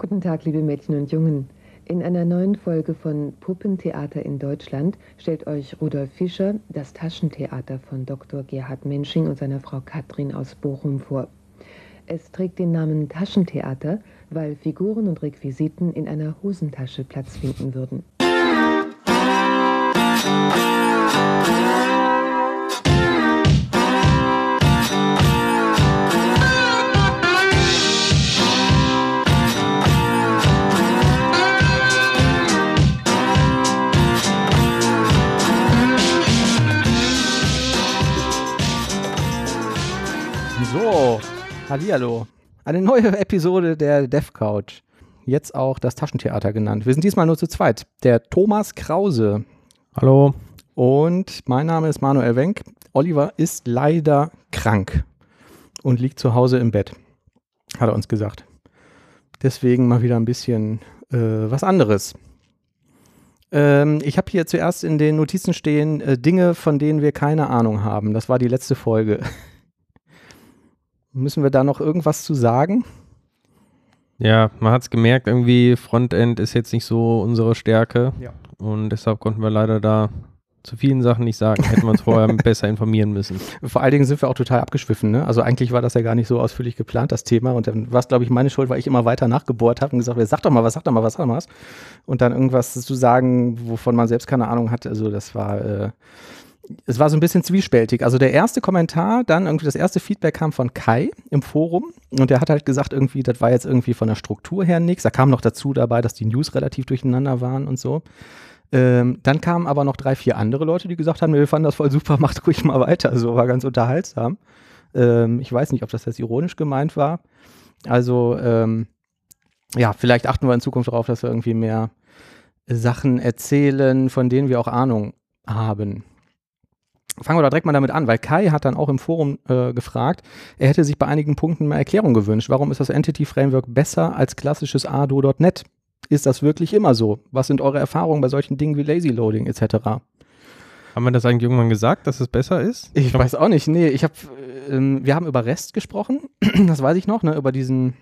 Guten Tag, liebe Mädchen und Jungen. In einer neuen Folge von Puppentheater in Deutschland stellt euch Rudolf Fischer das Taschentheater von Dr. Gerhard Mensching und seiner Frau Katrin aus Bochum vor. Es trägt den Namen Taschentheater, weil Figuren und Requisiten in einer Hosentasche Platz finden würden. Hallihallo. Eine neue Episode der Dev Couch. Jetzt auch das Taschentheater genannt. Wir sind diesmal nur zu zweit. Der Thomas Krause. Hallo. Und mein Name ist Manuel Wenk. Oliver ist leider krank und liegt zu Hause im Bett, hat er uns gesagt. Deswegen mal wieder ein bisschen äh, was anderes. Ähm, ich habe hier zuerst in den Notizen stehen äh, Dinge, von denen wir keine Ahnung haben. Das war die letzte Folge. Müssen wir da noch irgendwas zu sagen? Ja, man hat es gemerkt, irgendwie Frontend ist jetzt nicht so unsere Stärke. Ja. Und deshalb konnten wir leider da zu vielen Sachen nicht sagen. Hätten wir uns vorher besser informieren müssen. Vor allen Dingen sind wir auch total abgeschwiffen. Ne? Also eigentlich war das ja gar nicht so ausführlich geplant, das Thema. Und dann war es, glaube ich, meine Schuld, weil ich immer weiter nachgebohrt habe und gesagt habe, sag doch mal was, sag doch mal was, sag mal was. Und dann irgendwas zu sagen, wovon man selbst keine Ahnung hat. Also das war, äh, es war so ein bisschen zwiespältig. Also der erste Kommentar, dann irgendwie das erste Feedback kam von Kai im Forum. Und der hat halt gesagt, irgendwie, das war jetzt irgendwie von der Struktur her nichts. Da kam noch dazu dabei, dass die News relativ durcheinander waren und so. Ähm, dann kamen aber noch drei, vier andere Leute, die gesagt haben, wir fanden das voll super, macht ruhig mal weiter. So war ganz unterhaltsam. Ähm, ich weiß nicht, ob das jetzt ironisch gemeint war. Also, ähm, ja, vielleicht achten wir in Zukunft darauf, dass wir irgendwie mehr Sachen erzählen, von denen wir auch Ahnung haben. Fangen wir da direkt mal damit an, weil Kai hat dann auch im Forum äh, gefragt, er hätte sich bei einigen Punkten mehr Erklärung gewünscht. Warum ist das Entity Framework besser als klassisches ADO.NET? Ist das wirklich immer so? Was sind eure Erfahrungen bei solchen Dingen wie Lazy Loading etc.? Haben wir das eigentlich irgendwann gesagt, dass es besser ist? Ich weiß auch nicht. Nee, ich habe, ähm, wir haben über REST gesprochen, das weiß ich noch, ne, über diesen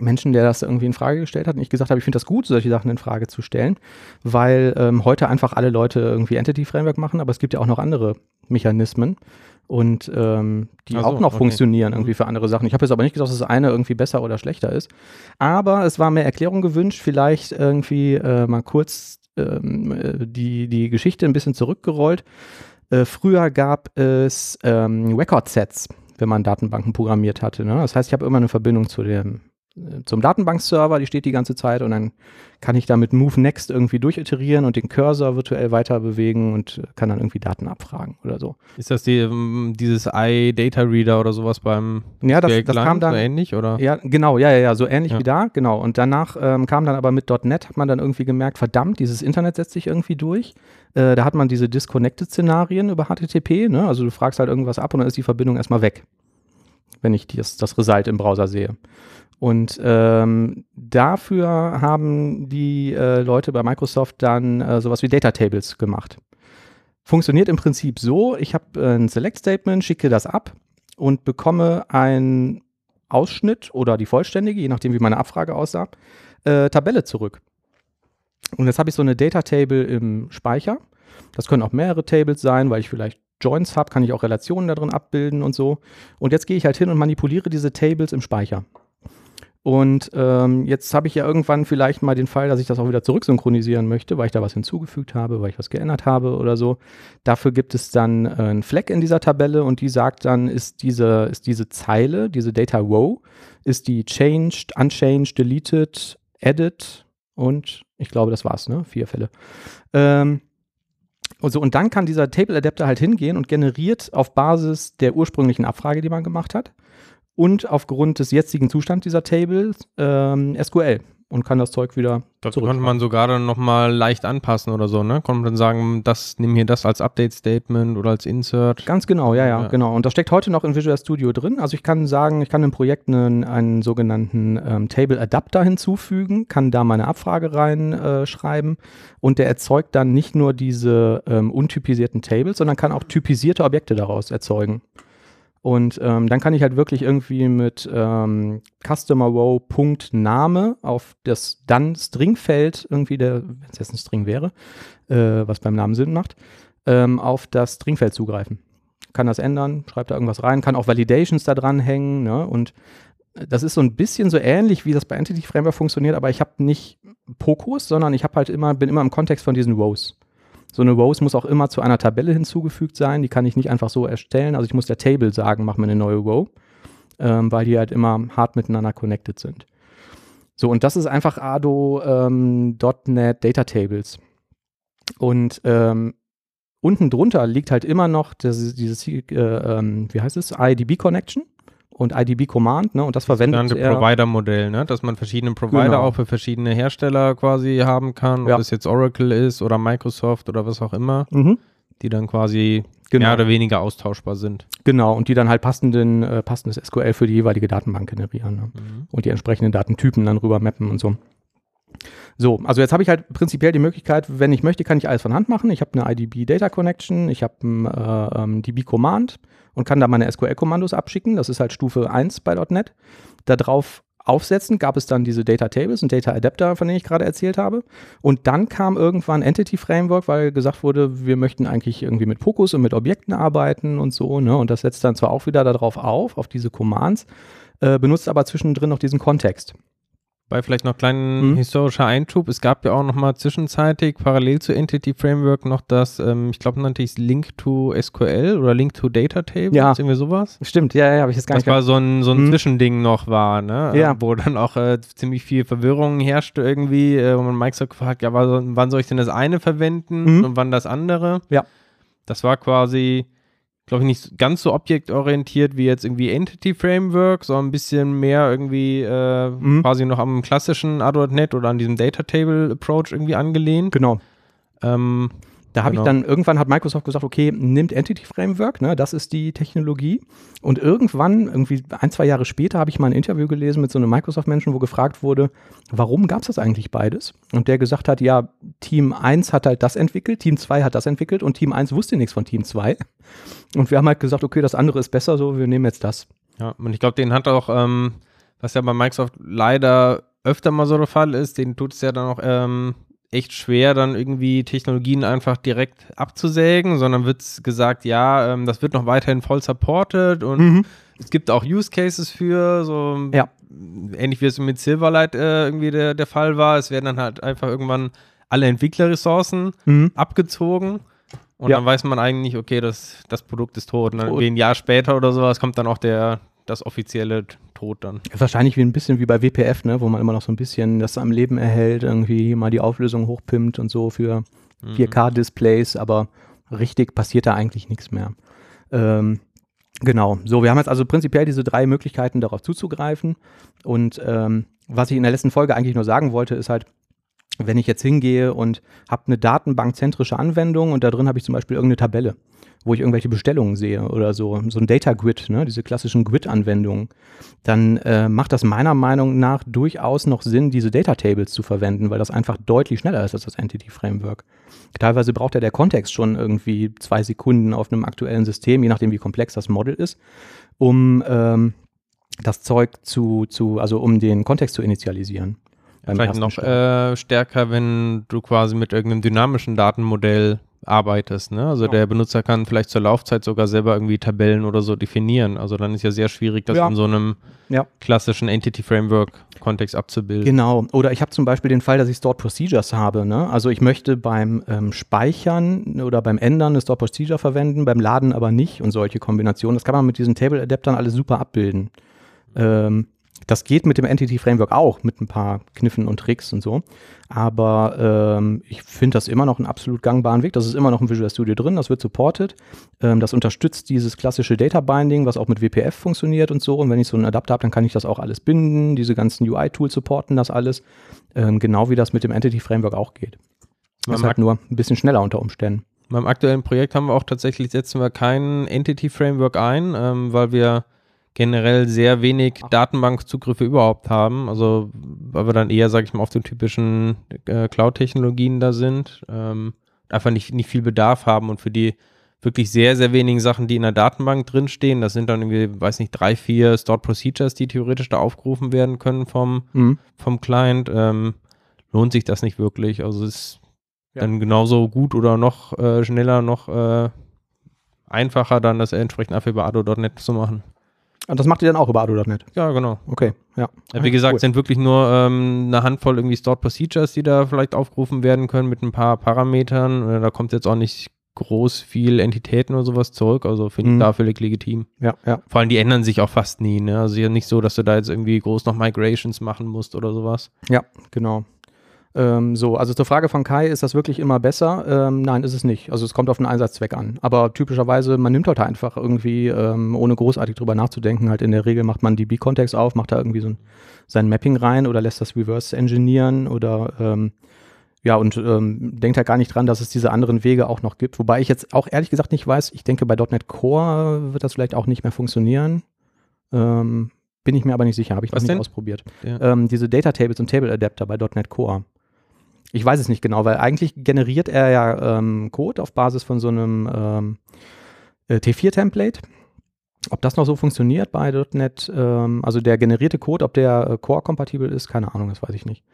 Menschen, der das irgendwie in Frage gestellt hat und ich gesagt habe, ich finde das gut, solche Sachen in Frage zu stellen, weil ähm, heute einfach alle Leute irgendwie Entity Framework machen, aber es gibt ja auch noch andere Mechanismen und ähm, die Ach so, auch noch okay. funktionieren Mhm. irgendwie für andere Sachen. Ich habe jetzt aber nicht gesagt, dass das eine irgendwie besser oder schlechter ist, aber es war mehr Erklärung gewünscht, vielleicht irgendwie äh, mal kurz ähm, äh, die, die Geschichte ein bisschen zurückgerollt. Äh, früher gab es ähm, Record-Sets, wenn man Datenbanken programmiert hatte. Ne? Das heißt, ich habe immer eine Verbindung zu dem, zum Datenbankserver, die steht die ganze Zeit und dann kann ich da mit Move Next irgendwie durchiterieren und den Cursor virtuell weiter bewegen und äh, kann dann irgendwie Daten abfragen oder so. Ist das die, ähm, dieses iData Reader oder sowas beim Ja, das, das kam dann. so ähnlich? Oder? Ja, genau, ja, ja, ja, so ähnlich Ja. wie da, genau. Und danach ähm, kam dann aber mit .NET, hat man dann irgendwie gemerkt, verdammt, dieses Internet setzt sich irgendwie durch. Äh, da hat man diese Disconnected-Szenarien über HTTP, ne? also du fragst halt irgendwas ab und dann ist die Verbindung erstmal weg, wenn ich das, das Result im Browser sehe. Und ähm, dafür haben die äh, Leute bei Microsoft dann äh, sowas wie Data Tables gemacht. Funktioniert im Prinzip so, ich habe äh, ein Select-Statement, schicke das ab und bekomme ein Ausschnitt oder die vollständige, je nachdem wie meine Abfrage aussah, äh, Tabelle zurück. Und jetzt habe ich so eine Data Table im Speicher. Das können auch mehrere Tables sein, weil ich vielleicht Joins habe, kann ich auch Relationen da drin abbilden und so. Und jetzt gehe ich halt hin und manipuliere diese Tables im Speicher. Und ähm, jetzt habe ich ja irgendwann vielleicht mal den Fall, dass ich das auch wieder zurücksynchronisieren möchte, weil ich da was hinzugefügt habe, weil ich was geändert habe oder so. Dafür gibt es dann äh, einen Fleck in dieser Tabelle und die sagt dann, ist diese, ist diese Zeile, diese Data Row, ist die changed, unchanged, deleted, edit und ich glaube, das war's, ne? Vier Fälle. Ähm, und, so, und dann kann dieser Table Adapter halt hingehen und generiert auf Basis der ursprünglichen Abfrage, die man gemacht hat, und aufgrund des jetzigen Zustands dieser Tables ähm, SQL und kann das Zeug wieder Das konnte man sogar dann nochmal leicht anpassen oder so, ne? Konnte man dann sagen, das, nimm hier das als Update-Statement oder als Insert. Ganz genau, ja, ja, Ja. genau. Und das steckt heute noch in Visual Studio drin. Also ich kann sagen, ich kann im Projekt einen, einen sogenannten ähm, Table Adapter hinzufügen, kann da meine Abfrage reinschreiben äh, und der erzeugt dann nicht nur diese ähm, untypisierten Tables, sondern kann auch typisierte Objekte daraus erzeugen. Und ähm, dann kann ich halt wirklich irgendwie mit ähm, Customer auf das dann Stringfeld irgendwie der, wenn es jetzt ein String wäre, äh, was beim Namen Sinn macht, ähm, auf das Stringfeld zugreifen. Kann das ändern, schreibt da irgendwas rein, kann auch Validations da dran hängen, ne? Und das ist so ein bisschen so ähnlich, wie das bei Entity Framework funktioniert, aber ich habe nicht Pokus, sondern ich habe halt immer, bin immer im Kontext von diesen Rows. So eine Rose muss auch immer zu einer Tabelle hinzugefügt sein. Die kann ich nicht einfach so erstellen. Also ich muss der Table sagen, mach mir eine neue Row, ähm, weil die halt immer hart miteinander connected sind. So, und das ist einfach Ado ähm, Data Tables. Und ähm, unten drunter liegt halt immer noch das, dieses, äh, ähm, wie heißt es, IDB Connection und IDB Command, ne? Und das verwendet das er. Provider-Modell, ne? Dass man verschiedene Provider genau. auch für verschiedene Hersteller quasi haben kann, ja. ob es jetzt Oracle ist oder Microsoft oder was auch immer, mhm. die dann quasi genau. mehr oder weniger austauschbar sind. Genau, und die dann halt passenden, äh, passendes SQL für die jeweilige Datenbank generieren ne? mhm. und die entsprechenden Datentypen dann rüber mappen und so. So, also jetzt habe ich halt prinzipiell die Möglichkeit, wenn ich möchte, kann ich alles von Hand machen. Ich habe eine IDB Data Connection, ich habe ein äh, ähm, DB Command, und kann da meine SQL-Kommandos abschicken. Das ist halt Stufe 1 bei .NET. Darauf aufsetzen gab es dann diese Data Tables und Data Adapter, von denen ich gerade erzählt habe. Und dann kam irgendwann Entity Framework, weil gesagt wurde, wir möchten eigentlich irgendwie mit Fokus und mit Objekten arbeiten und so. Ne? Und das setzt dann zwar auch wieder darauf auf, auf diese Commands, äh, benutzt aber zwischendrin noch diesen Kontext. Bei vielleicht noch kleinen mhm. historischer Einschub. Es gab ja auch noch mal zwischenzeitig parallel zu Entity Framework noch das, ähm, ich glaube, nannte ich es Link to SQL oder Link to Data Tables, ja. irgendwie sowas. Stimmt, ja, ja, habe ich jetzt gar das nicht. Das war so ein, so ein mhm. Zwischending noch war, ne? Ja. Wo dann auch äh, ziemlich viel Verwirrung herrschte irgendwie, äh, wo man Microsoft gefragt, ja, wann soll ich denn das eine verwenden mhm. und wann das andere? Ja. Das war quasi glaube ich, nicht ganz so objektorientiert wie jetzt irgendwie Entity Framework, sondern ein bisschen mehr irgendwie äh, mhm. quasi noch am klassischen ADONet oder an diesem Data Table Approach irgendwie angelehnt. Genau. Ähm, da habe genau. ich dann, irgendwann hat Microsoft gesagt, okay, nimmt Entity Framework, ne, das ist die Technologie. Und irgendwann, irgendwie ein, zwei Jahre später, habe ich mal ein Interview gelesen mit so einem Microsoft-Menschen, wo gefragt wurde, warum gab es das eigentlich beides? Und der gesagt hat, ja, Team 1 hat halt das entwickelt, Team 2 hat das entwickelt und Team 1 wusste nichts von Team 2. Und wir haben halt gesagt, okay, das andere ist besser, so, wir nehmen jetzt das. Ja, und ich glaube, den hat auch, ähm, was ja bei Microsoft leider öfter mal so der Fall ist, den tut es ja dann auch ähm, echt schwer, dann irgendwie Technologien einfach direkt abzusägen, sondern wird gesagt, ja, ähm, das wird noch weiterhin voll supported und mhm. es gibt auch Use Cases für, so ja. ähnlich wie es mit Silverlight äh, irgendwie der, der Fall war. Es werden dann halt einfach irgendwann alle Entwicklerressourcen mhm. abgezogen. Und ja. dann weiß man eigentlich, okay, das, das Produkt ist tot. Und dann tot. ein Jahr später oder sowas kommt dann auch der, das offizielle Tod dann. Wahrscheinlich wie ein bisschen wie bei WPF, ne, wo man immer noch so ein bisschen das am Leben erhält, irgendwie mal die Auflösung hochpimmt und so für mhm. 4K-Displays, aber richtig passiert da eigentlich nichts mehr. Ähm, genau, so, wir haben jetzt also prinzipiell diese drei Möglichkeiten, darauf zuzugreifen. Und ähm, was ich in der letzten Folge eigentlich nur sagen wollte, ist halt, wenn ich jetzt hingehe und habe eine datenbankzentrische Anwendung und da drin habe ich zum Beispiel irgendeine Tabelle wo ich irgendwelche Bestellungen sehe oder so, so ein Data Grid, ne, diese klassischen Grid-Anwendungen, dann äh, macht das meiner Meinung nach durchaus noch Sinn, diese Data Tables zu verwenden, weil das einfach deutlich schneller ist als das Entity Framework. Teilweise braucht ja der Kontext schon irgendwie zwei Sekunden auf einem aktuellen System, je nachdem wie komplex das Model ist, um ähm, das Zeug zu, zu, also um den Kontext zu initialisieren. Vielleicht noch äh, stärker, wenn du quasi mit irgendeinem dynamischen Datenmodell arbeitest. Ne? Also ja. der Benutzer kann vielleicht zur Laufzeit sogar selber irgendwie Tabellen oder so definieren. Also dann ist ja sehr schwierig, das ja. in so einem ja. klassischen Entity Framework Kontext abzubilden. Genau. Oder ich habe zum Beispiel den Fall, dass ich Stored Procedures habe. Ne? Also ich möchte beim ähm, Speichern oder beim Ändern eine Stored Procedure verwenden, beim Laden aber nicht und solche Kombinationen. Das kann man mit diesen Table Adaptern alles super abbilden. Ähm, das geht mit dem Entity Framework auch, mit ein paar Kniffen und Tricks und so. Aber ähm, ich finde das immer noch einen absolut gangbaren Weg. Das ist immer noch im Visual Studio drin, das wird supported. Ähm, das unterstützt dieses klassische Data Binding, was auch mit WPF funktioniert und so. Und wenn ich so einen Adapter habe, dann kann ich das auch alles binden. Diese ganzen UI-Tools supporten das alles. Ähm, genau wie das mit dem Entity Framework auch geht. Das ist halt nur ein bisschen schneller unter Umständen. Beim aktuellen Projekt haben wir auch tatsächlich, setzen wir kein Entity Framework ein, ähm, weil wir generell sehr wenig Datenbankzugriffe überhaupt haben. Also weil wir dann eher, sage ich mal, auf den typischen äh, Cloud-Technologien da sind, ähm, einfach nicht, nicht viel Bedarf haben und für die wirklich sehr, sehr wenigen Sachen, die in der Datenbank drinstehen. Das sind dann irgendwie, weiß nicht, drei, vier Stored Procedures, die theoretisch da aufgerufen werden können vom, Mhm. vom Client. Ähm, lohnt sich das nicht wirklich. Also es ist Ja. dann genauso gut oder noch äh, schneller, noch äh, einfacher, dann das entsprechend einfach über Ado.net zu machen. Und das macht ihr dann auch über Ado.net. Ja, genau. Okay, ja. Ja, wie gesagt, Cool. sind wirklich nur ähm, eine Handvoll irgendwie Stored Procedures, die da vielleicht aufgerufen werden können mit ein paar Parametern. Äh, Da kommt jetzt auch nicht groß viel Entitäten oder sowas zurück. Also finde Mhm. ich da völlig legitim. Ja, ja. Vor allem, die ändern sich auch fast nie. Ne? Also ja nicht so, dass du da jetzt irgendwie groß noch Migrations machen musst oder sowas. Ja, genau. Ähm, so, also zur Frage von Kai, ist das wirklich immer besser? Ähm, nein, ist es nicht. Also es kommt auf den Einsatzzweck an. Aber typischerweise, man nimmt halt einfach irgendwie, ähm, ohne großartig drüber nachzudenken, halt in der Regel macht man DB-Kontext auf, macht da irgendwie so ein, sein Mapping rein oder lässt das reverse engineeren oder ähm, ja, und ähm, denkt halt gar nicht dran, dass es diese anderen Wege auch noch gibt. Wobei ich jetzt auch ehrlich gesagt nicht weiß, ich denke, bei .NET Core wird das vielleicht auch nicht mehr funktionieren. Ähm, bin ich mir aber nicht sicher, habe ich noch Was nicht denn? ausprobiert Ja. diese Data Tables und Table Adapter bei .NET Core. Ich weiß es nicht genau, weil eigentlich generiert er ja ähm, Code auf Basis von so einem ähm, äh, T4-Template. Ob das noch so funktioniert bei .NET, ähm, also der generierte Code, ob der äh, Core-kompatibel ist, keine Ahnung, das weiß ich nicht.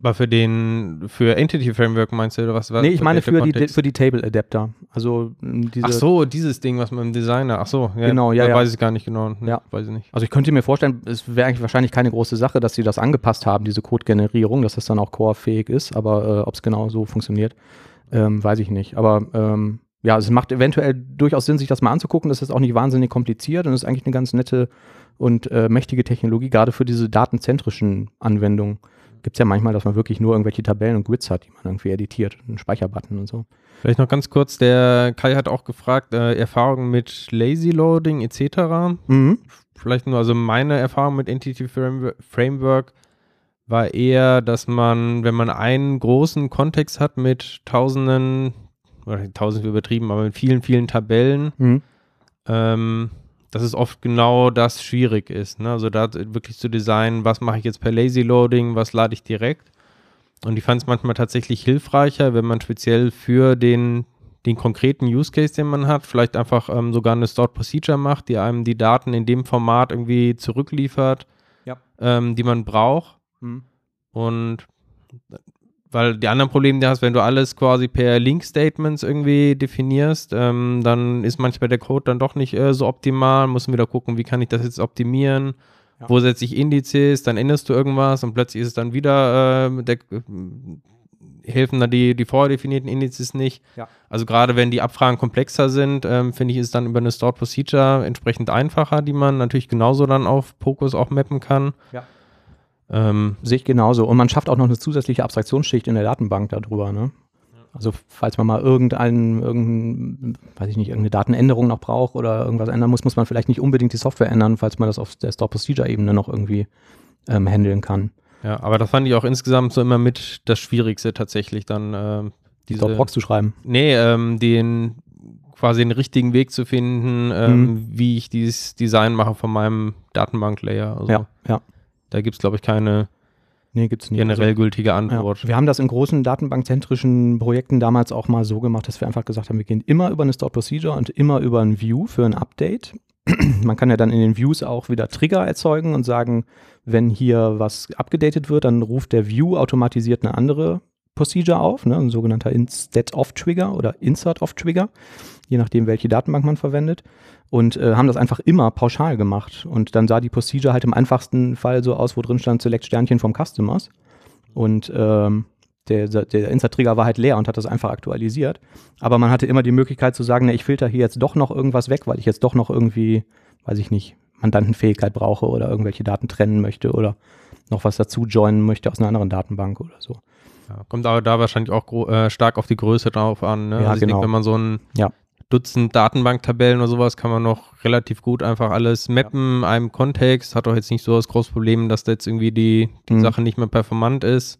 Aber für den, für Entity Framework meinst du, oder was? was nee, ich meine für die, für die Table Adapter. Also diese, Ach so, dieses Ding, was man im Designer, ach so, ja, Genau, ja, da ja. weiß ich gar nicht genau. Nee, Ja. Weiß ich nicht. Also ich könnte mir vorstellen, es wäre eigentlich wahrscheinlich keine große Sache, dass sie das angepasst haben, diese Code-Generierung, dass das dann auch core-fähig ist, aber äh, ob es genau so funktioniert, ähm, weiß ich nicht. Aber ähm, ja, es macht eventuell durchaus Sinn, sich das mal anzugucken. Das ist auch nicht wahnsinnig kompliziert und ist eigentlich eine ganz nette und äh, mächtige Technologie, gerade für diese datenzentrischen Anwendungen. Gibt es ja manchmal, dass man wirklich nur irgendwelche Tabellen und Grids hat, die man irgendwie editiert, einen Speicherbutton und so. Vielleicht noch ganz kurz, der Kai hat auch gefragt, äh, Erfahrungen mit Lazy Loading etc. Mhm. Vielleicht nur, also meine Erfahrung mit Entity Frame- Framework war eher, dass man, wenn man einen großen Kontext hat mit tausenden, oder tausend übertrieben, aber mit vielen, vielen Tabellen, Mhm. ähm, dass es oft genau das schwierig ist. Ne? Also da wirklich zu designen, was mache ich jetzt per Lazy Loading, was lade ich direkt. Und ich fand es manchmal tatsächlich hilfreicher, wenn man speziell für den, den konkreten Use Case, den man hat, vielleicht einfach ähm, sogar eine Stored Procedure macht, die einem die Daten in dem Format irgendwie zurückliefert, Ja. ähm, die man braucht. Mhm. Und weil die anderen Probleme, die hast, wenn du alles quasi per Link-Statements irgendwie definierst, ähm, dann ist manchmal der Code dann doch nicht äh, so optimal. Muss wieder gucken, wie kann ich das jetzt optimieren? Ja. Wo setze ich Indizes? Dann änderst du irgendwas und plötzlich ist es dann wieder, äh, der, helfen dann die, die vorher definierten Indizes nicht. Ja. Also gerade wenn die Abfragen komplexer sind, ähm, finde ich, ist es dann über eine Stored Procedure entsprechend einfacher, die man natürlich genauso dann auf Pokus auch mappen kann. Ja. Ähm, Sehe ich genauso. Und man schafft auch noch eine zusätzliche Abstraktionsschicht in der Datenbank darüber. Ne? Also falls man mal irgendeinen, irgendein, weiß ich nicht, irgendeine Datenänderung noch braucht oder irgendwas ändern muss, muss man vielleicht nicht unbedingt die Software ändern, falls man das auf der Store Procedure Ebene noch irgendwie ähm, handeln kann. Ja, aber das fand ich auch insgesamt so immer mit das Schwierigste tatsächlich dann. Die diese, Store Procs zu schreiben. nee, ähm, den quasi den richtigen Weg zu finden, ähm, Mhm. wie ich dieses Design mache von meinem Datenbank-Layer. Also Ja, ja. Da gibt es, glaube ich, keine Nee, gibt's nicht. generell Also, gültige ja. Antwort. Wir haben das in großen datenbankzentrischen Projekten damals auch mal so gemacht, dass wir einfach gesagt haben, wir gehen immer über eine Store Procedure und immer über ein View für ein Update. Man kann ja dann in den Views auch wieder Trigger erzeugen und sagen, wenn hier was abgedatet wird, dann ruft der View automatisiert eine andere Procedure auf, ne, ein sogenannter Instead-of-Trigger oder Insert-of-Trigger, je nachdem, welche Datenbank man verwendet. Und äh, haben das einfach immer pauschal gemacht. Und dann sah die Procedure halt im einfachsten Fall so aus, wo drin stand Select Sternchen vom Customers. Und ähm, der, der Insert-Trigger war halt leer und hat das einfach aktualisiert. Aber man hatte immer die Möglichkeit zu sagen, na, ich filter hier jetzt doch noch irgendwas weg, weil ich jetzt doch noch irgendwie, weiß ich nicht, Mandantenfähigkeit brauche oder irgendwelche Daten trennen möchte oder noch was dazu joinen möchte aus einer anderen Datenbank oder so. Ja, kommt aber da wahrscheinlich auch äh, stark auf die Größe drauf an. Ne? Ja, also genau. denke, wenn man so ein Ja. Dutzend Datenbanktabellen oder sowas, kann man noch relativ gut einfach alles mappen, einem Kontext. Hat doch jetzt nicht so das große Problem, dass da jetzt irgendwie die, die Mhm. Sache nicht mehr performant ist.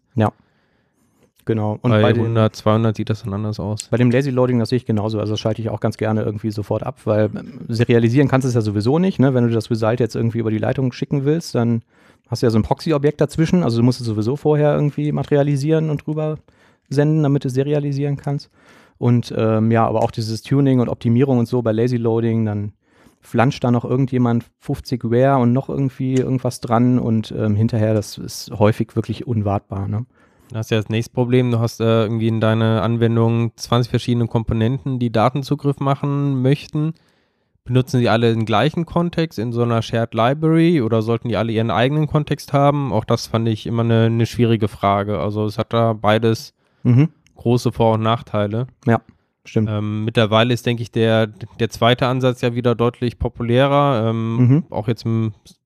Genau. Und bei, bei, den, 100, 200 sieht das dann anders aus. bei dem Lazy Loading, das sehe ich genauso. Also das schalte ich auch ganz gerne irgendwie sofort ab, weil serialisieren kannst du es ja sowieso nicht. Ne? Wenn du das Result jetzt irgendwie über die Leitung schicken willst, dann hast du ja so ein Proxy-Objekt dazwischen. Also du musst es sowieso vorher irgendwie materialisieren und drüber senden, damit du es serialisieren kannst. Und ähm, ja, aber auch dieses Tuning und Optimierung und so bei Lazy Loading, dann flanscht da noch irgendjemand 50 Ware und noch irgendwie irgendwas dran und ähm, hinterher, das ist häufig wirklich unwartbar. Ne? Du hast ja das nächste Problem, du hast äh, irgendwie in deiner Anwendung 20 verschiedene Komponenten, die Datenzugriff machen möchten. Benutzen sie alle den gleichen Kontext in so einer Shared Library oder sollten die alle ihren eigenen Kontext haben? Auch das fand ich immer eine, eine schwierige Frage. Also es hat da beides mhm. große Vor- und Nachteile. Ja, stimmt. Ähm, mittlerweile ist, denke ich, der, der zweite Ansatz ja wieder deutlich populärer. Ähm, mhm. Auch jetzt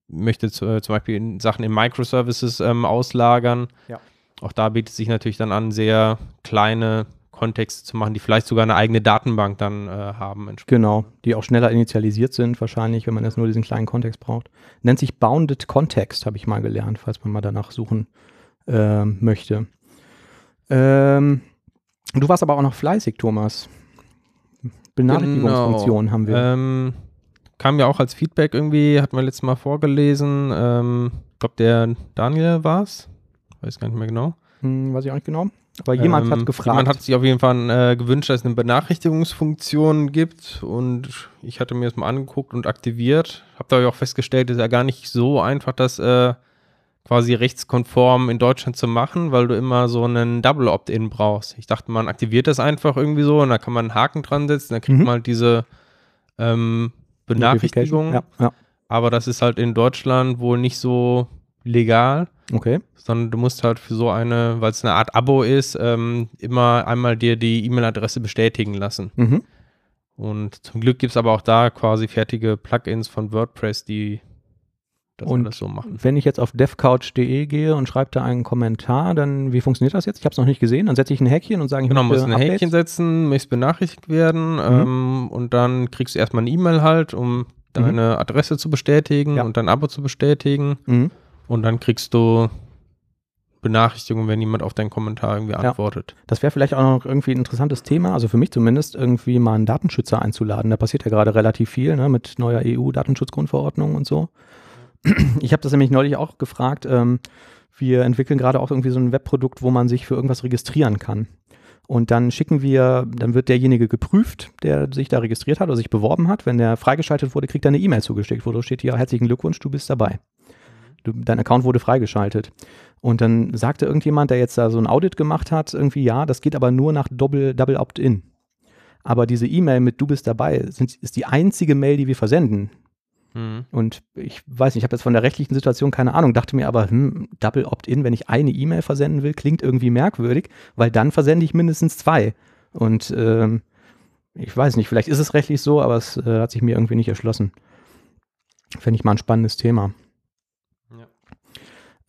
möchte zu, zum Beispiel in Sachen in Microservices ähm, auslagern. Ja. Auch da bietet sich natürlich dann an, sehr kleine Kontexte zu machen, die vielleicht sogar eine eigene Datenbank dann äh, haben. Genau, die auch schneller initialisiert sind wahrscheinlich, wenn man jetzt nur diesen kleinen Kontext braucht. Nennt sich Bounded Context, habe ich mal gelernt, falls man mal danach suchen äh, möchte. Ähm, du warst aber auch noch fleißig, Thomas. Benachrichtigungsfunktion genau. haben wir. Ähm, kam ja auch als Feedback irgendwie, hat man letztes Mal vorgelesen. Ähm, ich glaube, der Daniel war es. Weiß gar nicht mehr genau. Hm, weiß ich auch nicht genau. Aber jemand ähm, hat gefragt. Jemand hat sich auf jeden Fall äh, gewünscht, dass es eine Benachrichtigungsfunktion gibt und ich hatte mir das mal angeguckt und aktiviert. Habe da auch festgestellt, es ist ja gar nicht so einfach, das äh, quasi rechtskonform in Deutschland zu machen, weil du immer so einen Double Opt-in brauchst. Ich dachte, man aktiviert das einfach irgendwie so und da kann man einen Haken dran setzen, dann kriegt mhm. man halt diese ähm, Benachrichtigung. Ja, ja. Aber das ist halt in Deutschland wohl nicht so legal. Okay. Sondern du musst halt für so eine, weil es eine Art Abo ist, ähm, immer einmal dir die E-Mail-Adresse bestätigen lassen. Mhm. Und zum Glück gibt es aber auch da quasi fertige Plugins von WordPress, die das und alles so machen. Wenn ich jetzt auf devcouch.de gehe und schreibe da einen Kommentar, dann wie funktioniert das jetzt? Ich habe es noch nicht gesehen. Dann setze ich ein Häkchen und sage, ich genau, musst ein Updates. Häkchen setzen, möchtest benachrichtigt werden mhm. ähm, und dann kriegst du erstmal eine E-Mail halt, um mhm. deine mhm. Adresse zu bestätigen ja. und dein Abo zu bestätigen. Mhm. Und dann kriegst du Benachrichtigungen, wenn jemand auf deinen Kommentar irgendwie antwortet. Ja, das wäre vielleicht auch noch irgendwie ein interessantes Thema, also für mich zumindest, irgendwie mal einen Datenschützer einzuladen. Da passiert ja gerade relativ viel ne, mit neuer EU-Datenschutzgrundverordnung und so. Ich habe das nämlich neulich auch gefragt. Ähm, wir entwickeln gerade auch irgendwie so ein Webprodukt, wo man sich für irgendwas registrieren kann. Und dann schicken wir, dann wird derjenige geprüft, der sich da registriert hat oder sich beworben hat. Wenn der freigeschaltet wurde, kriegt er eine E-Mail zugeschickt, wo steht hier, herzlichen Glückwunsch, du bist dabei du, dein Account wurde freigeschaltet. Und dann sagte irgendjemand, der jetzt da so ein Audit gemacht hat, irgendwie, ja, das geht aber nur nach Double, Double Opt-in. Aber diese E-Mail mit Du bist dabei sind, ist die einzige Mail, die wir versenden. Mhm. Und ich weiß nicht, ich habe jetzt von der rechtlichen Situation keine Ahnung, dachte mir aber, hm, Double Opt-in, wenn ich eine E-Mail versenden will, klingt irgendwie merkwürdig, weil dann versende ich mindestens zwei. Und ähm, ich weiß nicht, vielleicht ist es rechtlich so, aber es äh, hat sich mir irgendwie nicht erschlossen. Fände ich mal ein spannendes Thema.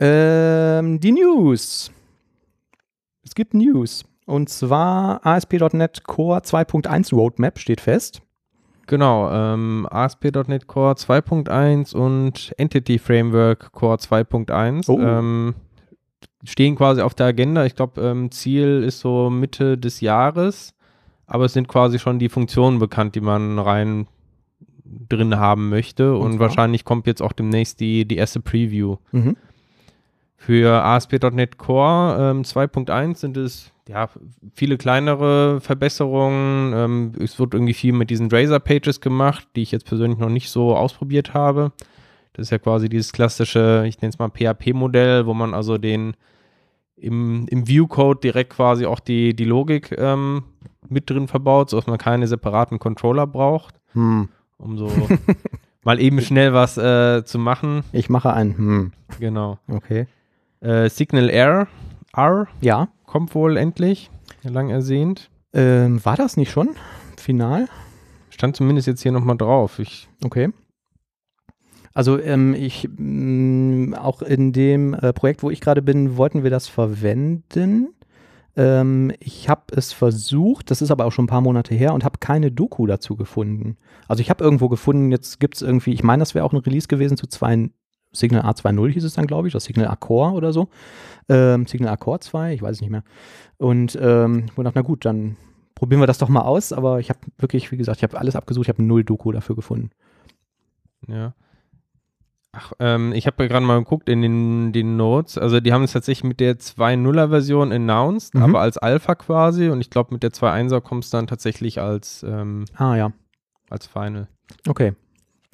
Ähm, die News. Es gibt News. Und zwar ASP.NET Core 2.1 Roadmap steht fest. Genau, ähm, ASP.NET Core 2.1 und Entity Framework Core 2.1 oh. ähm, stehen quasi auf der Agenda. Ich glaube, ähm, Ziel ist so Mitte des Jahres, aber es sind quasi schon die Funktionen bekannt, die man rein drin haben möchte. Und, und wahrscheinlich kommt jetzt auch demnächst die, die erste Preview. Mhm. Für ASP.NET Core ähm, 2.1 sind es ja, viele kleinere Verbesserungen. Ähm, es wird irgendwie viel mit diesen Razor-Pages gemacht, die ich jetzt persönlich noch nicht so ausprobiert habe. Das ist ja quasi dieses klassische, ich nenne es mal PHP-Modell, wo man also den im, im View-Code direkt quasi auch die, die Logik ähm, mit drin verbaut, sodass man keine separaten Controller braucht, hm. um so mal eben schnell was äh, zu machen. Ich mache einen. Hm. Genau. Okay. Äh, Signal Air R ja. kommt wohl endlich, lang ersehnt. Ähm, war das nicht schon? Final? Stand zumindest jetzt hier nochmal drauf. Ich okay. Also ähm, ich mh, mm, auch in dem äh, Projekt, wo ich gerade bin, wollten wir das verwenden. Ähm, ich habe es versucht, das ist aber auch schon ein paar Monate her und habe keine Doku dazu gefunden. Also ich habe irgendwo gefunden, jetzt gibt es irgendwie, ich meine, das wäre auch ein Release gewesen zu zwei, Signal A2.0 hieß es dann, glaube ich, das Signal A-Core oder so. Ähm, Signal A-Core 2, ich weiß es nicht mehr. Und ähm, ich dachte, na gut, dann probieren wir das doch mal aus. Aber ich habe wirklich, wie gesagt, ich habe alles abgesucht, ich habe null Doku dafür gefunden. Ja. Ach, ähm, ich habe gerade mal geguckt in den, den Notes. Also die haben es tatsächlich mit der 2.0er Version announced, Mhm. aber als Alpha quasi. Und ich glaube, mit der 2.1er kommt es dann tatsächlich als, ähm, Ah ja, als Final. okay.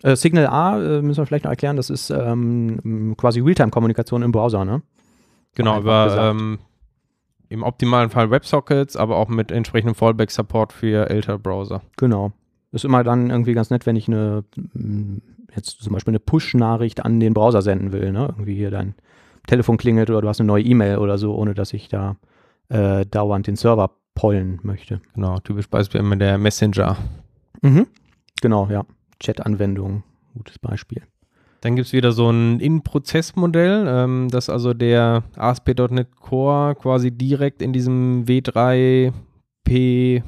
Äh, Signal A äh, müssen wir vielleicht noch erklären, das ist ähm, quasi Realtime-Kommunikation im Browser, ne? Genau, über ähm, im optimalen Fall WebSockets, aber auch mit entsprechendem Fallback-Support für ältere Browser. Genau. Ist immer dann irgendwie ganz nett, wenn ich eine, m, jetzt zum Beispiel eine Push-Nachricht an den Browser senden will, ne? Irgendwie hier dein Telefon klingelt oder du hast eine neue E-Mail oder so, ohne dass ich da äh, dauernd den Server pollen möchte. Genau, typisch Beispiel immer der Messenger. Mhm. Genau, ja. Chat-Anwendung, gutes Beispiel. Dann gibt es wieder so ein In-Prozess-Modell, ähm, das also der ASP.NET Core quasi direkt in diesem W3P,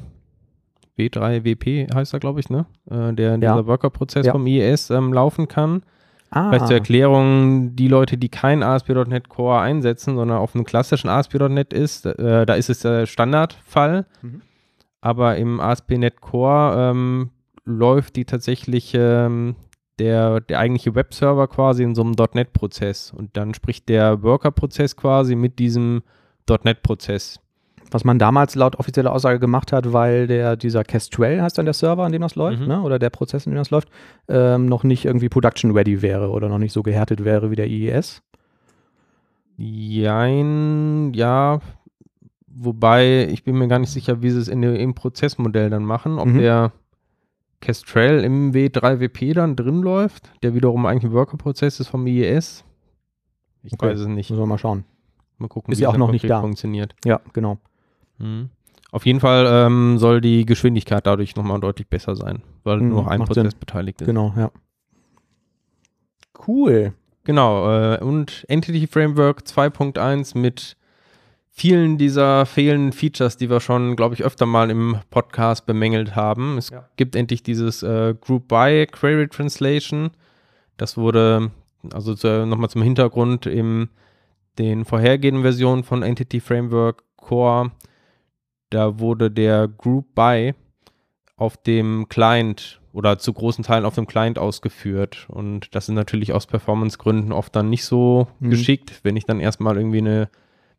W3WP heißt er, glaube ich, ne? Äh, der, Ja. dieser Worker-Prozess Ja. vom IES ähm, laufen kann. Ah, Vielleicht zur Erklärung, die Leute, die kein ASP.NET Core einsetzen, sondern auf einem klassischen ASP.NET ist, äh, da ist es der Standardfall. Mhm. Aber im ASP.NET Core ähm, läuft die tatsächlich ähm, der, der eigentliche Webserver quasi in so einem .NET-Prozess. Und dann spricht der Worker-Prozess quasi mit diesem .NET-Prozess. was man damals laut offizieller Aussage gemacht hat, weil der, dieser Kestrel heißt dann der Server, an dem das läuft, Mhm. ne? oder der Prozess, an dem das läuft, ähm, noch nicht irgendwie production ready wäre oder noch nicht so gehärtet wäre wie der IES. Jein, ja. Wobei, ich bin mir gar nicht sicher, wie sie es in dem, im Prozessmodell dann machen. Ob Mhm. der Kestrel im W3WP dann drin läuft, der wiederum eigentlich ein Worker-Prozess ist vom IES. Ich Okay. weiß es nicht. Müssen wir mal schauen. Mal gucken, Ist wie ja auch noch nicht da. funktioniert. Ja, genau. Mhm. Auf jeden Fall ähm, soll die Geschwindigkeit dadurch nochmal deutlich besser sein, weil Mhm, nur noch ein Prozess Sinn. beteiligt ist. Genau, ja. Cool. Genau, äh, und Entity Framework 2.1 mit vielen dieser fehlenden Features, die wir schon, glaube ich, öfter mal im Podcast bemängelt haben. Es Ja. gibt endlich dieses äh, Group by Query Translation. Das wurde, also zu, nochmal zum Hintergrund, in den vorhergehenden Versionen von Entity Framework Core, da wurde der Group by auf dem Client oder zu großen Teilen auf dem Client ausgeführt. Und das ist natürlich aus Performance-Gründen oft dann nicht so Mhm. geschickt, wenn ich dann erstmal irgendwie eine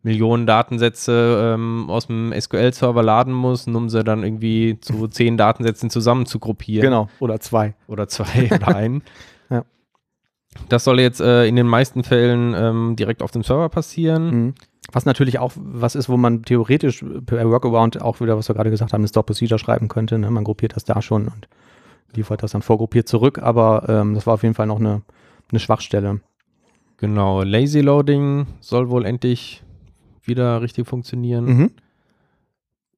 Million Datensätze ähm, aus dem SQL-Server laden muss, um sie dann irgendwie zu zehn Datensätzen zusammen zu gruppieren. Genau. Oder zwei. Oder zwei oder einen. Ja. Das soll jetzt äh, in den meisten Fällen ähm, direkt auf dem Server passieren. Mhm. Was natürlich auch was ist, wo man theoretisch per Workaround auch wieder, was wir gerade gesagt haben, eine Stop Procedure schreiben könnte. Ne? Man gruppiert das da schon und liefert das dann vorgruppiert zurück, aber ähm, das war auf jeden Fall noch eine, eine Schwachstelle. Genau, Lazy Loading soll wohl endlich wieder richtig funktionieren. Mhm.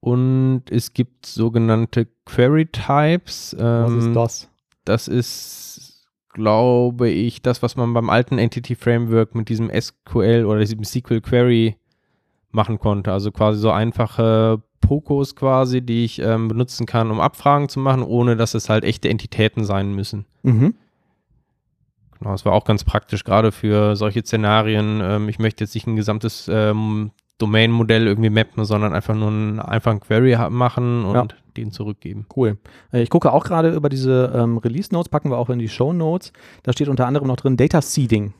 Und es gibt sogenannte Query Types. Was Ähm, ist das? Das ist, glaube ich, das, was man beim alten Entity Framework mit diesem SQL oder diesem SQL Query machen konnte. Also quasi so einfache Pokos quasi, die ich ähm, benutzen kann, um Abfragen zu machen, ohne dass es halt echte Entitäten sein müssen. Mhm. Genau, das war auch ganz praktisch, gerade für solche Szenarien. Ähm, ich möchte jetzt nicht ein gesamtes ähm, Domain-Modell irgendwie mappen, sondern einfach nur einen einfachen Query machen und Ja. den zurückgeben. Cool. Äh, Ich gucke auch gerade über diese ähm, Release Notes, packen wir auch in die Show Notes. Da steht unter anderem noch drin Data Seeding.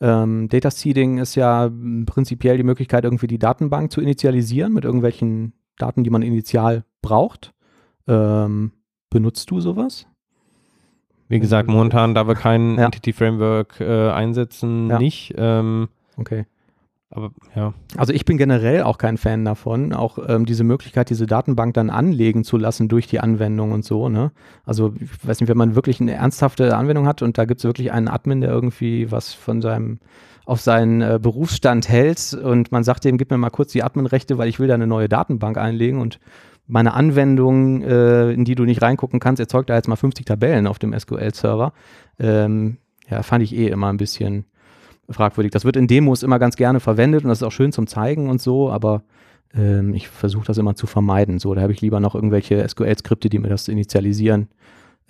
Ähm, Data Seeding ist ja prinzipiell die Möglichkeit, irgendwie die Datenbank zu initialisieren mit irgendwelchen Daten, die man initial braucht. Ähm, benutzt du sowas? Wie gesagt, momentan, da wir kein Ja. Entity Framework äh, einsetzen, Ja. nicht. Ähm, Okay. aber ja, Also ich bin generell auch kein Fan davon, auch ähm, diese Möglichkeit, diese Datenbank dann anlegen zu lassen durch die Anwendung und so. Ne? Also ich weiß nicht, wenn man wirklich eine ernsthafte Anwendung hat und da gibt es wirklich einen Admin, der irgendwie was von seinem auf seinen äh, Berufsstand hält und man sagt dem, gib mir mal kurz die Adminrechte, weil ich will da eine neue Datenbank einlegen und meine Anwendung, äh, in die du nicht reingucken kannst, erzeugt da jetzt mal 50 Tabellen auf dem SQL-Server. Ähm, ja, fand ich eh immer ein bisschen fragwürdig. Das wird in Demos immer ganz gerne verwendet und das ist auch schön zum Zeigen und so, aber ähm, ich versuche das immer zu vermeiden. So, da habe ich lieber noch irgendwelche SQL-Skripte, die mir das initialisieren,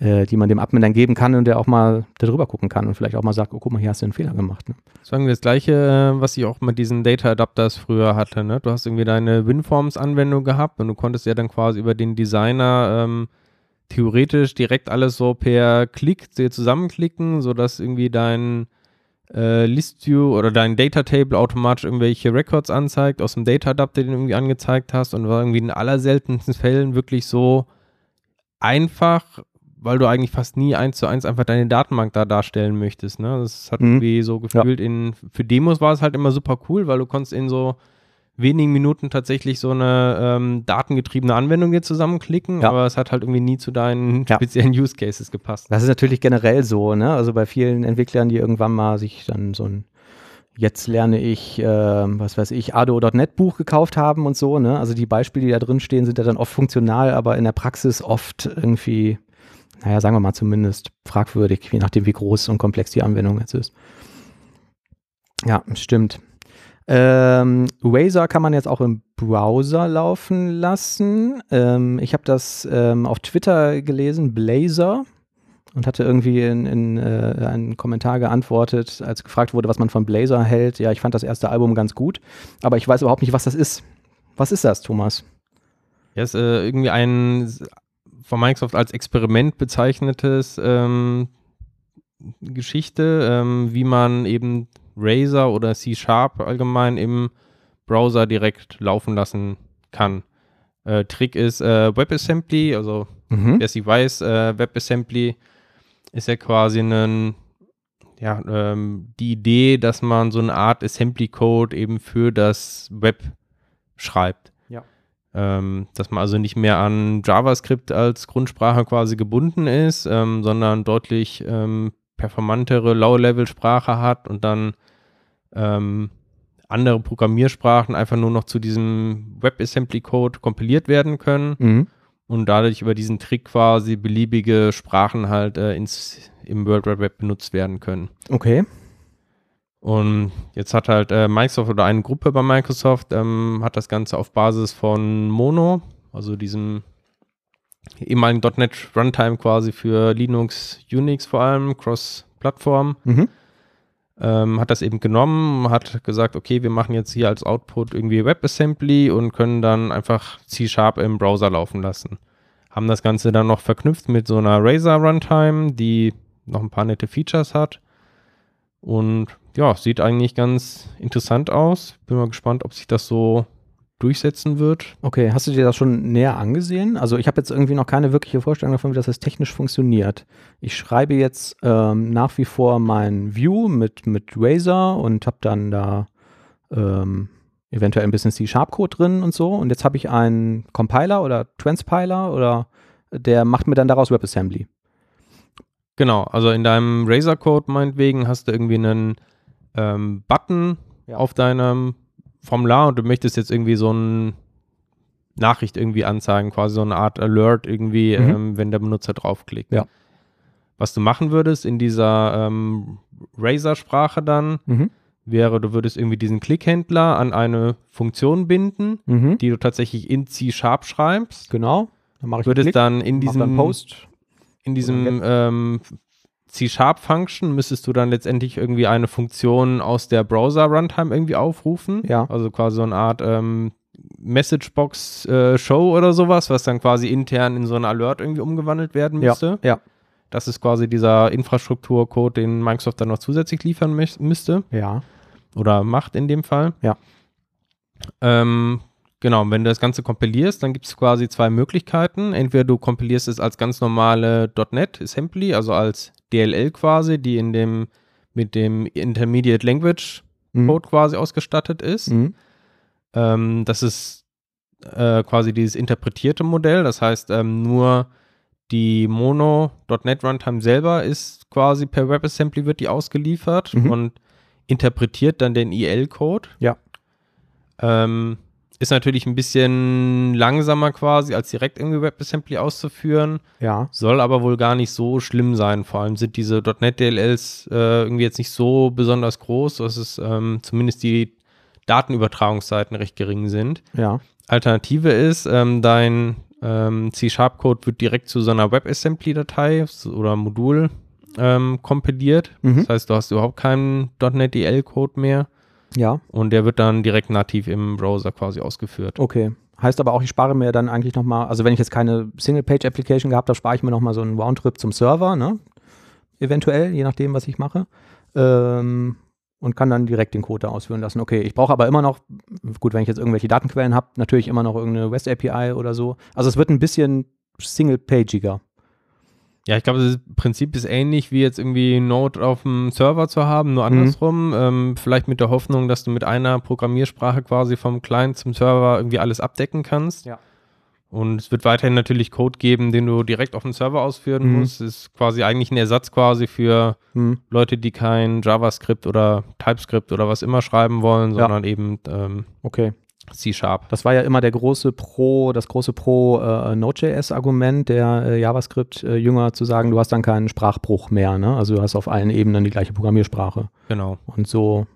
äh, die man dem Admin dann geben kann und der auch mal darüber gucken kann und vielleicht auch mal sagt, oh, guck mal, hier hast du einen Fehler gemacht. Ne? sagen wir das gleiche, äh, was ich auch mit diesen Data Adapters früher hatte. Ne? Du hast irgendwie deine WinForms-Anwendung gehabt und du konntest ja dann quasi über den Designer ähm, theoretisch direkt alles so per Klick zusammenklicken, sodass irgendwie dein äh, ListView oder dein Data Table automatisch irgendwelche Records anzeigt aus dem Data Adapter, den du irgendwie angezeigt hast und war irgendwie in allerseltensten Fällen wirklich so einfach, weil du eigentlich fast nie eins zu eins einfach deine Datenbank da darstellen möchtest. Ne? Das hat Mhm. irgendwie so gefühlt in, für Demos war es halt immer super cool, weil du konntest in so wenigen Minuten tatsächlich so eine ähm, datengetriebene Anwendung dir zusammenklicken, Ja. aber es hat halt irgendwie nie zu deinen Ja. speziellen Use Cases gepasst. Das ist natürlich generell so, ne? Also bei vielen Entwicklern, die irgendwann mal sich dann so ein Jetzt lerne ich, äh, was weiß ich, ADO.NET Buch gekauft haben und so, ne? Also die Beispiele, die da drin stehen, sind ja dann oft funktional, aber in der Praxis oft irgendwie, naja, sagen wir mal zumindest fragwürdig, je nachdem, wie groß und komplex die Anwendung jetzt ist. Ja, stimmt. Ähm, Razer kann man jetzt auch im Browser laufen lassen. Ähm, ich habe das ähm, auf Twitter gelesen, Blazor, und hatte irgendwie in, in äh, einen Kommentar geantwortet, als gefragt wurde, was man von Blazor hält. Ja, ich fand das erste Album ganz gut, aber ich weiß überhaupt nicht, was das ist. Was ist das, Thomas? Ja, ist äh, irgendwie ein von Microsoft als Experiment bezeichnetes ähm, Geschichte, ähm, wie man eben Razer oder C-Sharp allgemein im Browser direkt laufen lassen kann. Äh, Trick ist äh, WebAssembly, also Mhm. wer es nicht weiß, äh, WebAssembly ist ja quasi ein, ja, ähm, die Idee, dass man so eine Art Assembly-Code eben für das Web schreibt. Ähm, dass man also nicht mehr an JavaScript als Grundsprache quasi gebunden ist, ähm, sondern deutlich ähm, performantere Low-Level-Sprache hat und dann ähm, andere Programmiersprachen einfach nur noch zu diesem WebAssembly-Code kompiliert werden können Mhm. und dadurch über diesen Trick quasi beliebige Sprachen halt äh, ins, im World Wide Web benutzt werden können. Okay. Und jetzt hat halt äh, Microsoft oder eine Gruppe bei Microsoft ähm, hat das Ganze auf Basis von Mono, also diesem ehemaligen .NET Runtime quasi für Linux, Unix vor allem, Cross-Plattform, Mhm. ähm, hat das eben genommen, hat gesagt, okay, wir machen jetzt hier als Output irgendwie WebAssembly und können dann einfach C-Sharp im Browser laufen lassen. Haben das Ganze dann noch verknüpft mit so einer Razer Runtime, die noch ein paar nette Features hat. Und ja, sieht eigentlich ganz interessant aus. Bin mal gespannt, ob sich das so durchsetzen wird. Okay, hast du dir das schon näher angesehen? Also ich habe jetzt irgendwie noch keine wirkliche Vorstellung davon, wie das jetzt technisch funktioniert. Ich schreibe jetzt ähm, nach wie vor mein View mit, mit Razer und habe dann da ähm, eventuell ein bisschen C-Sharp-Code drin und so. Und jetzt habe ich einen Compiler oder Transpiler oder der macht mir dann daraus WebAssembly. Genau, also in deinem Razer-Code meinetwegen hast du irgendwie einen ähm, Button Ja. auf deinem Formular und du möchtest jetzt irgendwie so eine Nachricht irgendwie anzeigen, quasi so eine Art Alert irgendwie, Mhm. ähm, wenn der Benutzer draufklickt. Ja. Was du machen würdest in dieser ähm, Razer-Sprache dann, Mhm. wäre, du würdest irgendwie diesen Klickhändler an eine Funktion binden, Mhm. die du tatsächlich in C-Sharp schreibst. Genau. Dann mache ich Würdest Klick, dann in diesem dann Post. In diesem ähm, C-Sharp-Function müsstest du dann letztendlich irgendwie eine Funktion aus der Browser-Runtime irgendwie aufrufen. Ja. Also quasi so eine Art ähm, Messagebox-Show oder sowas, was dann quasi intern in so einen Alert irgendwie umgewandelt werden Ja, müsste. ja. Das ist quasi dieser Infrastrukturcode, den Microsoft dann noch zusätzlich liefern müsste Ja. oder macht in dem Fall. Ja. Ähm, genau, und wenn du das Ganze kompilierst, dann gibt es quasi zwei Möglichkeiten. Entweder du kompilierst es als ganz normale .NET Assembly, also als DLL quasi, die in dem mit dem Intermediate Language Mhm. Code quasi ausgestattet ist. Mhm. Ähm, das ist äh, quasi dieses interpretierte Modell. Das heißt, ähm, nur die Mono.NET Runtime selber ist quasi per WebAssembly wird die ausgeliefert Mhm. und interpretiert dann den IL-Code. Ja. Ähm, ist natürlich ein bisschen langsamer quasi, als direkt irgendwie WebAssembly auszuführen. Ja. Soll aber wohl gar nicht so schlimm sein. Vor allem sind diese .NET DLLs äh, irgendwie jetzt nicht so besonders groß, dass es ähm, zumindest die Datenübertragungszeiten recht gering sind. Ja. Alternative ist, ähm, dein ähm, C-Sharp-Code wird direkt zu so einer WebAssembly-Datei oder Modul ähm, kompiliert. Mhm. Das heißt, du hast überhaupt keinen .NET DL-Code mehr Ja. und der wird dann direkt nativ im Browser quasi ausgeführt. Okay. Heißt aber auch, ich spare mir dann eigentlich nochmal, also wenn ich jetzt keine Single-Page-Application gehabt habe, spare ich mir nochmal so einen Roundtrip zum Server, ne? Eventuell, je nachdem, was ich mache. ähm, und kann dann direkt den Code da ausführen lassen. Okay, ich brauche aber immer noch, gut, wenn ich jetzt irgendwelche Datenquellen habe, natürlich immer noch irgendeine REST API oder so. Also es wird ein bisschen single-pagiger. Ja, ich glaube, das Prinzip ist ähnlich wie jetzt irgendwie Node auf dem Server zu haben, nur Mhm. andersrum. Ähm, vielleicht mit der Hoffnung, dass du mit einer Programmiersprache quasi vom Client zum Server irgendwie alles abdecken kannst. Ja. Und es wird weiterhin natürlich Code geben, den du direkt auf dem Server ausführen Mhm. musst. Ist quasi eigentlich ein Ersatz quasi für Hm. Leute, die kein JavaScript oder TypeScript oder was immer schreiben wollen, Ja. sondern eben ähm, Okay. C-Sharp. Das war ja immer der große Pro, das große Pro äh, Node.js-Argument der äh, JavaScript-Jünger zu sagen, du hast dann keinen Sprachbruch mehr. Ne? Also du hast auf allen Ebenen die gleiche Programmiersprache. Genau. Und so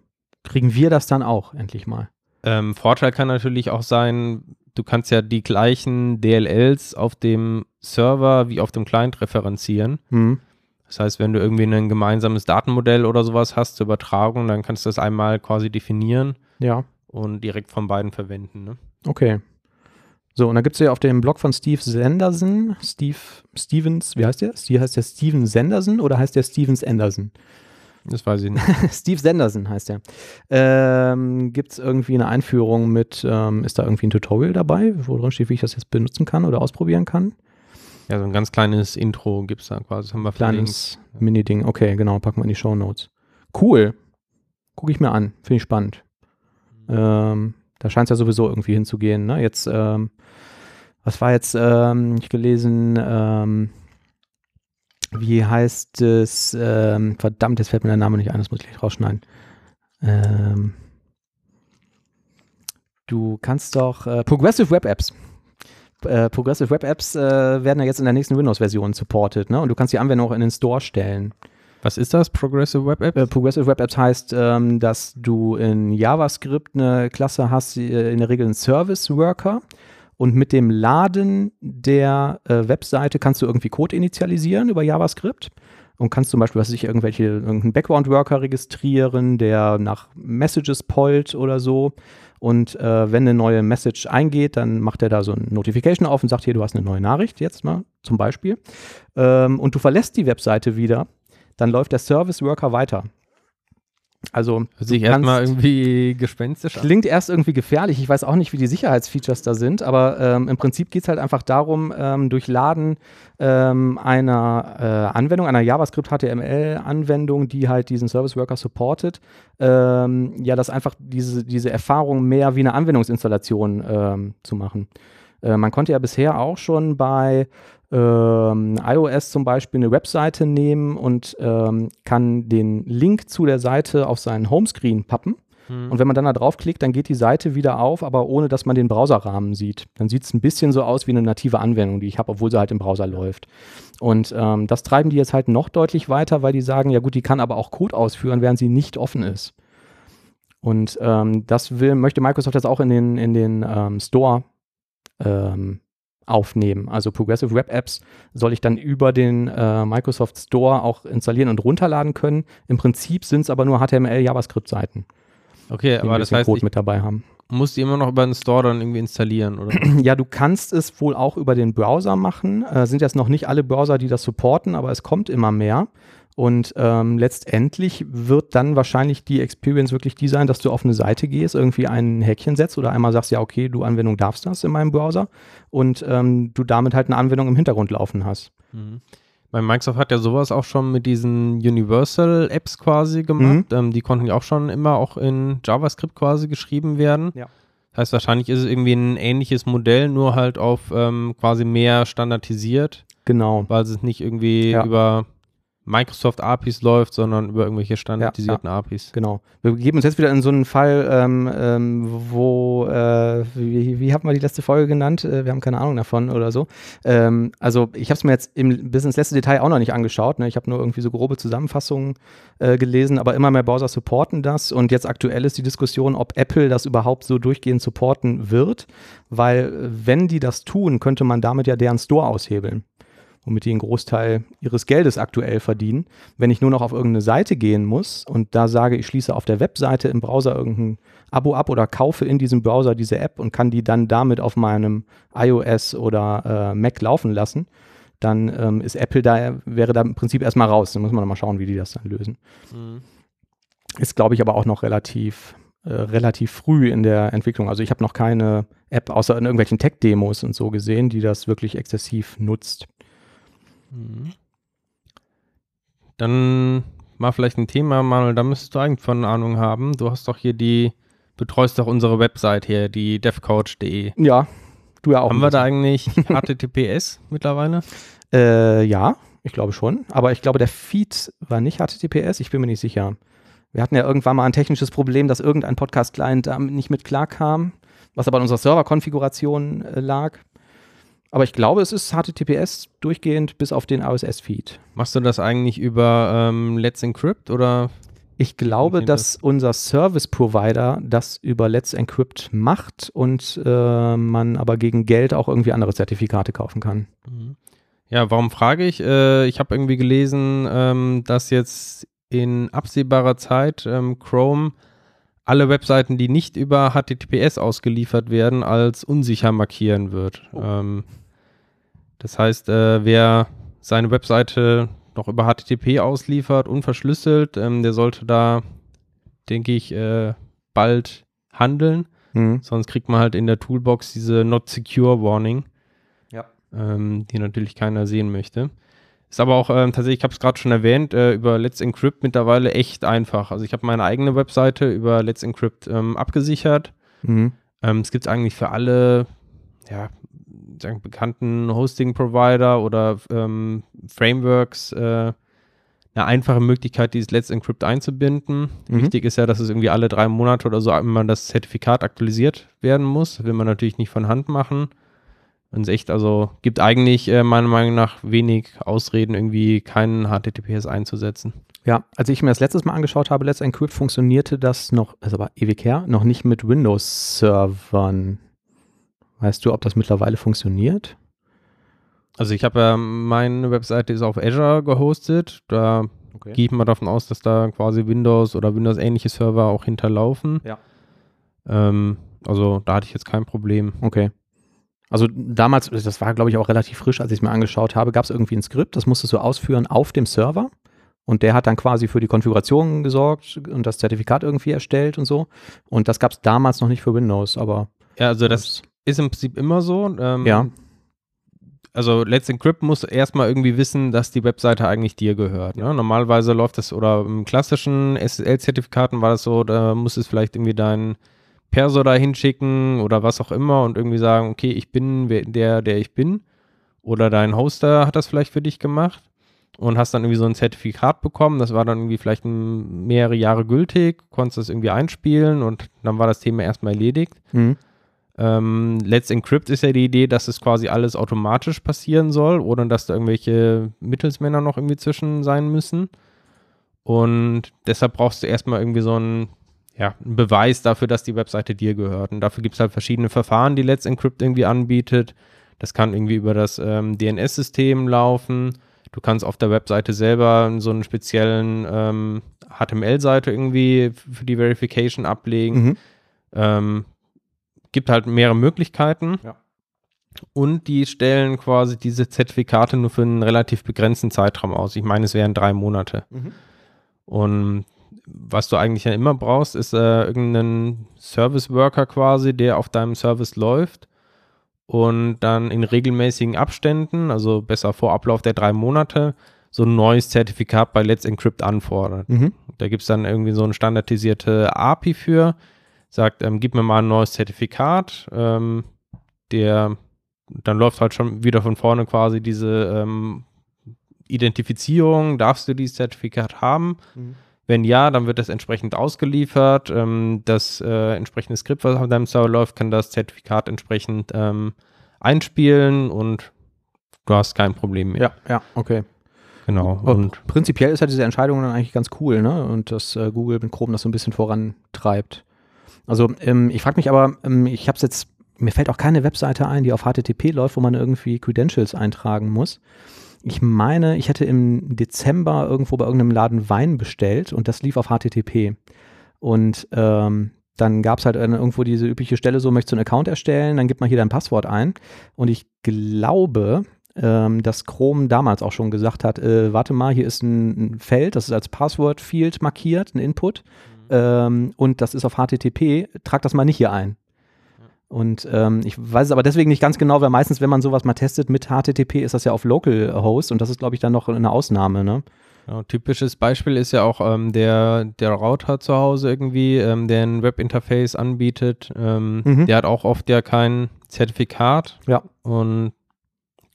kriegen wir das dann auch endlich mal. Ähm, Vorteil kann natürlich auch sein, du kannst ja die gleichen DLLs auf dem Server wie auf dem Client referenzieren. Hm. Das heißt, wenn du irgendwie ein gemeinsames Datenmodell oder sowas hast zur Übertragung, dann kannst du das einmal quasi definieren Ja, und direkt von beiden verwenden. Ne? okay. So, und da gibt es ja auf dem Blog von Steve Sanderson, Steve Stevens, wie heißt der? Steve, heißt der Steven Sanderson oder heißt der Stevens Anderson? Das weiß ich nicht. Steve Sanderson heißt der. Ähm, Gibt es irgendwie eine Einführung mit, ähm, ist da irgendwie ein Tutorial dabei, wo drin steht, wie ich das jetzt benutzen kann oder ausprobieren kann? ja, so ein ganz kleines Intro gibt es da quasi. Das haben wir. Kleines Mini-Ding. Okay, genau, packen wir in die Show Notes. Cool. Gucke ich mir an. Finde ich spannend. Ähm, da scheint es ja sowieso irgendwie hinzugehen. Ne? Jetzt, ähm, was war jetzt, ähm, ich gelesen, ähm, wie heißt es, ähm, verdammt, jetzt fällt mir der Name nicht ein, das muss ich gleich rausschneiden. Ähm, du kannst doch, äh, Progressive Web Apps. Äh, Progressive Web Apps äh, werden ja jetzt in der nächsten Windows-Version supported, ne? Und du kannst die Anwendung auch in den Store stellen. Was ist das? Progressive Web App? Äh, Progressive Web Apps heißt, ähm, dass du in JavaScript eine Klasse hast, äh, in der Regel einen Service Worker. Und mit dem Laden der äh, Webseite kannst du irgendwie Code initialisieren über JavaScript. Und kannst zum Beispiel, was ich, irgendwelche, irgendeinen Background-Worker registrieren, der nach Messages pollt oder so. Und äh, wenn eine neue Message eingeht, dann macht er da so eine Notification auf und sagt, hier, du hast eine neue Nachricht jetzt mal zum Beispiel. Ähm, und du verlässt die Webseite wieder, dann läuft der Service Worker weiter. Also Hört sich erstmal irgendwie gespenstisch an. Klingt erst irgendwie gefährlich. Ich weiß auch nicht, wie die Sicherheitsfeatures da sind, aber ähm, im Prinzip geht es halt einfach darum, ähm, durch Laden ähm, einer äh, Anwendung, einer JavaScript HTML-Anwendung, die halt diesen Service Worker supportet, ähm, ja, das einfach diese, diese Erfahrung mehr wie eine Anwendungsinstallation ähm, zu machen. Äh, man konnte ja bisher auch schon bei ähm, iOS zum Beispiel eine Webseite nehmen und ähm, kann den Link zu der Seite auf seinen Homescreen pappen. Hm. Und wenn man dann da draufklickt, dann geht die Seite wieder auf, aber ohne dass man den Browserrahmen sieht. Dann sieht es ein bisschen so aus wie eine native Anwendung, die ich habe, obwohl sie halt im Browser läuft. Und ähm, das treiben die jetzt halt noch deutlich weiter, weil die sagen, ja gut, die kann aber auch Code ausführen, während sie nicht offen ist. Und ähm, das will, möchte Microsoft jetzt auch in den, in den ähm, Store ähm, aufnehmen. Also Progressive Web Apps soll ich dann über den äh, Microsoft Store auch installieren und runterladen können. Im Prinzip sind es aber nur HTML-JavaScript-Seiten Okay, die aber das heißt, Code ich mit dabei haben. muss die immer noch über den Store dann irgendwie installieren, oder? Ja, du kannst es wohl auch über den Browser machen. Äh, sind jetzt noch nicht alle Browser, die das supporten, aber es kommt immer mehr. Und ähm, letztendlich wird dann wahrscheinlich die Experience wirklich die sein, dass du auf eine Seite gehst, irgendwie ein Häkchen setzt oder einmal sagst, ja, okay, du Anwendung darfst das in meinem Browser und ähm, du damit halt eine Anwendung im Hintergrund laufen hast. Mhm. Bei Microsoft hat ja sowas auch schon mit diesen Universal-Apps quasi gemacht. Ähm, die konnten ja auch schon immer auch in JavaScript quasi geschrieben werden. Ja. Das heißt, wahrscheinlich ist es irgendwie ein ähnliches Modell, nur halt auf ähm, quasi mehr standardisiert, Genau. weil es nicht irgendwie Ja. über Microsoft APIs läuft, sondern über irgendwelche standardisierten APIs. Genau. Wir begeben uns jetzt wieder in so einen Fall, ähm, ähm, wo, äh, wie, wie haben wir die letzte Folge genannt? Äh, wir haben keine Ahnung davon oder so. Ähm, also ich habe es mir jetzt im, bis ins letzte Detail auch noch nicht angeschaut. Ne? Ich habe nur irgendwie so grobe Zusammenfassungen äh, gelesen, aber immer mehr Browser supporten das. Und jetzt aktuell ist die Diskussion, ob Apple das überhaupt so durchgehend supporten wird, weil wenn die das tun, könnte man damit ja deren Store aushebeln womit die einen Großteil ihres Geldes aktuell verdienen. Wenn ich nur noch auf irgendeine Seite gehen muss und da sage, ich schließe auf der Webseite im Browser irgendein Abo ab oder kaufe in diesem Browser diese App und kann die dann damit auf meinem iOS oder äh, Mac laufen lassen, dann ähm, ist Apple da, wäre da im Prinzip erstmal raus. Dann muss man mal schauen, wie die das dann lösen. Mhm. Ist, glaube ich, aber auch noch relativ, äh, relativ früh in der Entwicklung. Also ich habe noch keine App außer in irgendwelchen Tech-Demos und so gesehen, die das wirklich exzessiv nutzt. Mhm. Dann mal vielleicht ein Thema, Manuel, da müsstest du eigentlich von Ahnung haben. Du hast doch hier die, betreust doch unsere Website hier, die devcoach.de. Ja, du ja auch. Haben wir da eigentlich HTTPS mittlerweile? Äh, ja, ich glaube schon. Aber ich glaube, der Feed war nicht HTTPS. Ich bin mir nicht sicher. Wir hatten ja irgendwann mal ein technisches Problem, dass irgendein Podcast-Client damit nicht mit klarkam, was aber an unserer Serverkonfiguration äh, lag. Aber ich glaube, es ist HTTPS durchgehend bis auf den RSS-Feed. Machst du das eigentlich über ähm, Let's Encrypt oder? Ich glaube, dass das? unser Service-Provider das über Let's Encrypt macht und äh, man aber gegen Geld auch irgendwie andere Zertifikate kaufen kann. Mhm. Ja, warum frage ich? Äh, ich habe irgendwie gelesen, ähm, dass jetzt in absehbarer Zeit ähm, Chrome alle Webseiten, die nicht über HTTPS ausgeliefert werden, als unsicher markieren wird. Oh. Ähm, das heißt, äh, wer seine Webseite noch über HTTP ausliefert, unverschlüsselt, ähm, der sollte da, denke ich, äh, bald handeln. Mhm. Sonst kriegt man halt in der Toolbox diese Not Secure Warning, ja. ähm, die natürlich keiner sehen möchte. Ist aber auch ähm, tatsächlich, ich habe es gerade schon erwähnt, äh, über Let's Encrypt mittlerweile echt einfach. Also ich habe meine eigene Webseite über Let's Encrypt ähm, abgesichert. Mhm. Ähm, es gibt eigentlich für alle ja, sagen, bekannten Hosting-Provider oder ähm, Frameworks äh, eine einfache Möglichkeit, dieses Let's Encrypt einzubinden. Mhm. Wichtig ist ja, dass es irgendwie alle drei Monate oder so immer das Zertifikat aktualisiert werden muss. Das will man natürlich nicht von Hand machen. Und es echt, also gibt eigentlich äh, meiner Meinung nach wenig Ausreden, irgendwie keinen HTTPS einzusetzen. Ja, als ich mir das letztes Mal angeschaut habe, Let's Encrypt, funktionierte das noch, also aber ewig her, noch nicht mit Windows-Servern. Weißt du, ob das mittlerweile funktioniert? Also ich habe ja, meine Webseite ist auf Azure gehostet. Da okay. gehe ich mal davon aus, dass da quasi Windows oder Windows-ähnliche Server auch hinterlaufen. Ja. Ähm, also da hatte ich jetzt kein Problem. Okay. Also damals, das war glaube ich auch relativ frisch, als ich es mir angeschaut habe, gab es irgendwie ein Skript, das musstest du ausführen auf dem Server. Und der hat dann quasi für die Konfiguration gesorgt und das Zertifikat irgendwie erstellt und so. Und das gab es damals noch nicht für Windows, aber. Ja, also das, das ist im Prinzip immer so. Ähm, ja. Also Let's Encrypt muss erstmal irgendwie wissen, dass die Webseite eigentlich dir gehört. Ne? Normalerweise läuft das, oder im klassischen SSL-Zertifikaten war das so, da muss es vielleicht irgendwie dein Perso da hinschicken oder was auch immer und irgendwie sagen, okay, ich bin der, der ich bin. Oder dein Hoster hat das vielleicht für dich gemacht und hast dann irgendwie so ein Zertifikat bekommen. Das war dann irgendwie vielleicht mehrere Jahre gültig, konntest das irgendwie einspielen und dann war das Thema erstmal erledigt. Mhm. Ähm, Let's Encrypt ist ja die Idee, dass es quasi alles automatisch passieren soll, ohne dass da irgendwelche Mittelsmänner noch irgendwie zwischen sein müssen. Und deshalb brauchst du erstmal irgendwie so einen ja, ein Beweis dafür, dass die Webseite dir gehört. Und dafür gibt es halt verschiedene Verfahren, die Let's Encrypt irgendwie anbietet. Das kann irgendwie über das ähm, DNS-System laufen. Du kannst auf der Webseite selber so einen speziellen ähm, HTML-Seite irgendwie für die Verification ablegen. Mhm. Ähm, gibt halt mehrere Möglichkeiten. Ja. Und die stellen quasi diese Zertifikate nur für einen relativ begrenzten Zeitraum aus. Ich meine, es wären drei Monate. Mhm. Und was du eigentlich ja immer brauchst, ist äh, irgendeinen Service Worker quasi, der auf deinem Service läuft und dann in regelmäßigen Abständen, also besser vor Ablauf der drei Monate, so ein neues Zertifikat bei Let's Encrypt anfordert. Mhm. Da gibt es dann irgendwie so eine standardisierte API für, sagt, ähm, gib mir mal ein neues Zertifikat, ähm, der dann läuft halt schon wieder von vorne quasi diese ähm, Identifizierung, darfst du dieses Zertifikat haben? Mhm. Wenn ja, dann wird das entsprechend ausgeliefert. Ähm, das äh, entsprechende Skript, was auf deinem Server läuft, kann das Zertifikat entsprechend ähm, einspielen und du hast kein Problem mehr. Ja, ja, okay. Genau. Und prinzipiell ist ja diese Entscheidung dann eigentlich ganz cool, ne? Und dass äh, Google mit Chrome das so ein bisschen vorantreibt. Also ähm, ich frage mich aber, ähm, ich habe es jetzt, mir fällt auch keine Webseite ein, die auf HTTP läuft, wo man irgendwie Credentials eintragen muss ich meine, ich hätte im Dezember irgendwo bei irgendeinem Laden Wein bestellt und das lief auf HTTP. Und ähm, dann gab es halt irgendwo diese übliche Stelle, so möchtest du einen Account erstellen, dann gib mal hier dein Passwort ein. Und ich glaube, ähm, dass Chrome damals auch schon gesagt hat, äh, warte mal, hier ist ein, ein Feld, das ist als Password-Field markiert, ein Input. Ähm, und das ist auf HTTP, trag das mal nicht hier ein. Und ähm, ich weiß es aber deswegen nicht ganz genau, weil meistens, wenn man sowas mal testet mit HTTP, ist das ja auf Localhost und das ist, glaube ich, dann noch eine Ausnahme, ne? Ja, typisches Beispiel ist ja auch ähm, der, der Router zu Hause irgendwie, ähm, der ein Webinterface anbietet. Ähm, mhm. Der hat auch oft ja kein Zertifikat. Ja. Und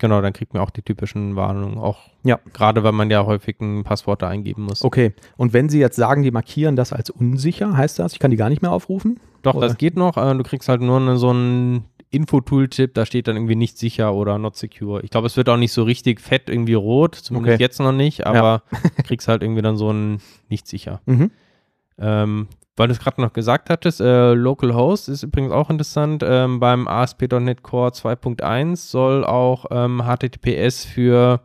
genau, dann kriegt man auch die typischen Warnungen. Auch ja. gerade, weil man ja häufig ein Passwort da eingeben muss. Okay. Und wenn Sie jetzt sagen, die markieren das als unsicher, heißt das, ich kann die gar nicht mehr aufrufen? Doch, Oder? das geht noch. Äh, du kriegst halt nur eine, so ein Info-Tooltip, da steht dann irgendwie nicht sicher oder not secure. Ich glaube, es wird auch nicht so richtig fett irgendwie rot, zumindest okay. jetzt noch nicht, aber ja. kriegst halt irgendwie dann so ein nicht sicher. Mhm. Ähm, weil du es gerade noch gesagt hattest, äh, Localhost ist übrigens auch interessant. Ähm, beim ASP.NET Core 2.1 soll auch ähm, HTTPS für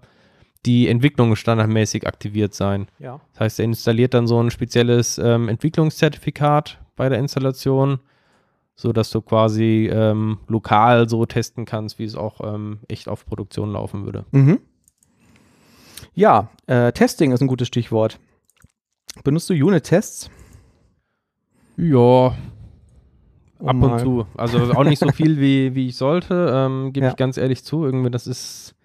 die Entwicklung standardmäßig aktiviert sein. Ja. Das heißt, er installiert dann so ein spezielles ähm, Entwicklungszertifikat bei der Installation so dass du quasi ähm, lokal so testen kannst, wie es auch ähm, echt auf Produktion laufen würde. Mhm. Ja, äh, Testing ist ein gutes Stichwort. Benutzt du Unit-Tests? Ja, oh ab und zu. Also auch nicht so viel, wie, wie ich sollte, ähm, gebe ja. ich ganz ehrlich zu. Irgendwie, das ist,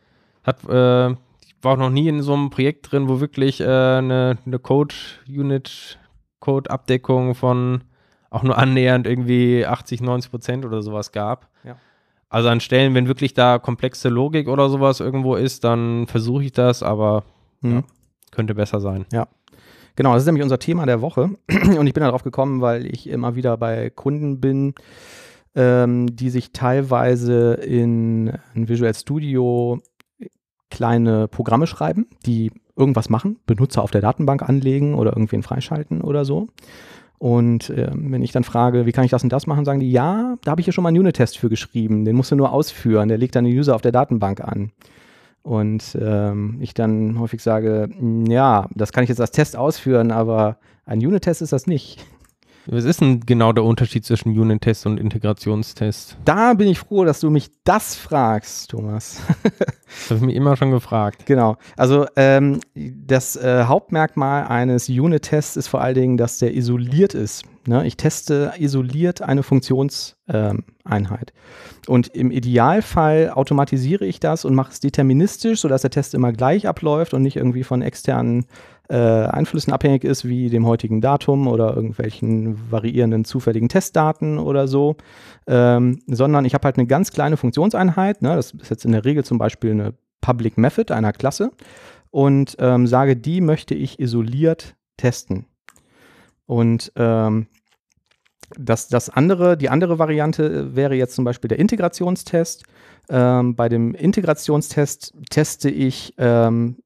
hat, äh, ich war auch noch nie in so einem Projekt drin, wo wirklich äh, eine, eine Code-Unit, Code-Abdeckung von auch nur annähernd irgendwie 80, 90 Prozent oder sowas gab. Ja. Also an Stellen, wenn wirklich da komplexe Logik oder sowas irgendwo ist, dann versuche ich das, aber mhm. ja, könnte besser sein. Ja. Genau, das ist nämlich unser Thema der Woche. Und ich bin darauf gekommen, weil ich immer wieder bei Kunden bin, ähm, die sich teilweise in, in Visual Studio kleine Programme schreiben, die irgendwas machen, Benutzer auf der Datenbank anlegen oder irgendwen freischalten oder so. Und äh, wenn ich dann frage, wie kann ich das und das machen, sagen die, ja, da habe ich ja schon mal einen Unit-Test für geschrieben, den musst du nur ausführen, der legt den User auf der Datenbank an. Und ähm, ich dann häufig sage, ja, das kann ich jetzt als Test ausführen, aber ein Unit-Test ist das nicht. Was ist denn genau der Unterschied zwischen Unit-Test und Integrationstest? Da bin ich froh, dass du mich das fragst, Thomas. das habe ich mich immer schon gefragt. Genau. Also ähm, das äh, Hauptmerkmal eines Unit-Tests ist vor allen Dingen, dass der isoliert ist. Ne? Ich teste isoliert eine Funktionseinheit. Und im Idealfall automatisiere ich das und mache es deterministisch, sodass der Test immer gleich abläuft und nicht irgendwie von externen äh, Einflüssen abhängig ist, wie dem heutigen Datum oder irgendwelchen variierenden zufälligen Testdaten oder so, ähm, sondern ich habe halt eine ganz kleine Funktionseinheit. Ne? Das ist jetzt in der Regel zum Beispiel eine Public Method einer Klasse und ähm, sage, die möchte ich isoliert testen. Und ähm, das, das andere, die andere Variante wäre jetzt zum Beispiel der Integrationstest. Ähm, bei dem Integrationstest teste ich ähm,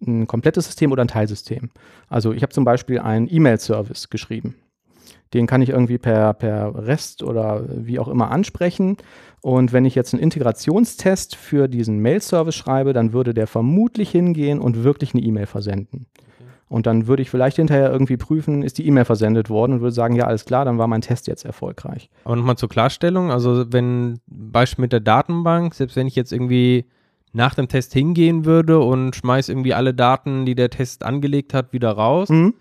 ein komplettes System oder ein Teilsystem. Also ich habe zum Beispiel einen E-Mail-Service geschrieben. Den kann ich irgendwie per, per REST oder wie auch immer ansprechen. Und wenn ich jetzt einen Integrationstest für diesen Mail-Service schreibe, dann würde der vermutlich hingehen und wirklich eine E-Mail versenden. Und dann würde ich vielleicht hinterher irgendwie prüfen, ist die E-Mail versendet worden und würde sagen, ja, alles klar, dann war mein Test jetzt erfolgreich. Aber nochmal zur Klarstellung, also wenn Beispiel mit der Datenbank, selbst wenn ich jetzt irgendwie nach dem Test hingehen würde und schmeiß irgendwie alle Daten, die der Test angelegt hat, wieder raus, mhm.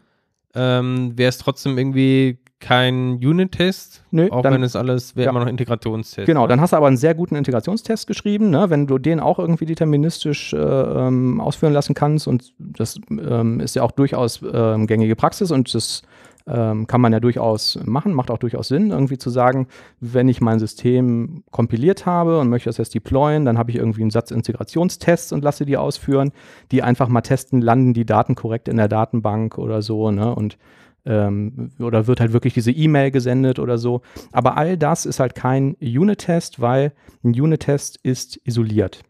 ähm, wäre es trotzdem irgendwie kein Unit-Test, auch dann, wenn es alles wäre ja. immer noch Integrationstest. Genau, dann hast du aber einen sehr guten Integrationstest geschrieben, ne? wenn du den auch irgendwie deterministisch äh, ähm, ausführen lassen kannst und das ähm, ist ja auch durchaus ähm, gängige Praxis und das ähm, kann man ja durchaus machen, macht auch durchaus Sinn, irgendwie zu sagen, wenn ich mein System kompiliert habe und möchte das jetzt deployen, dann habe ich irgendwie einen Satz Integrationstests und lasse die ausführen, die einfach mal testen, landen die Daten korrekt in der Datenbank oder so, ne? Und ähm, oder wird halt wirklich diese E-Mail gesendet oder so. Aber all das ist halt kein Unit-Test, weil ein Unit-Test ist isoliert.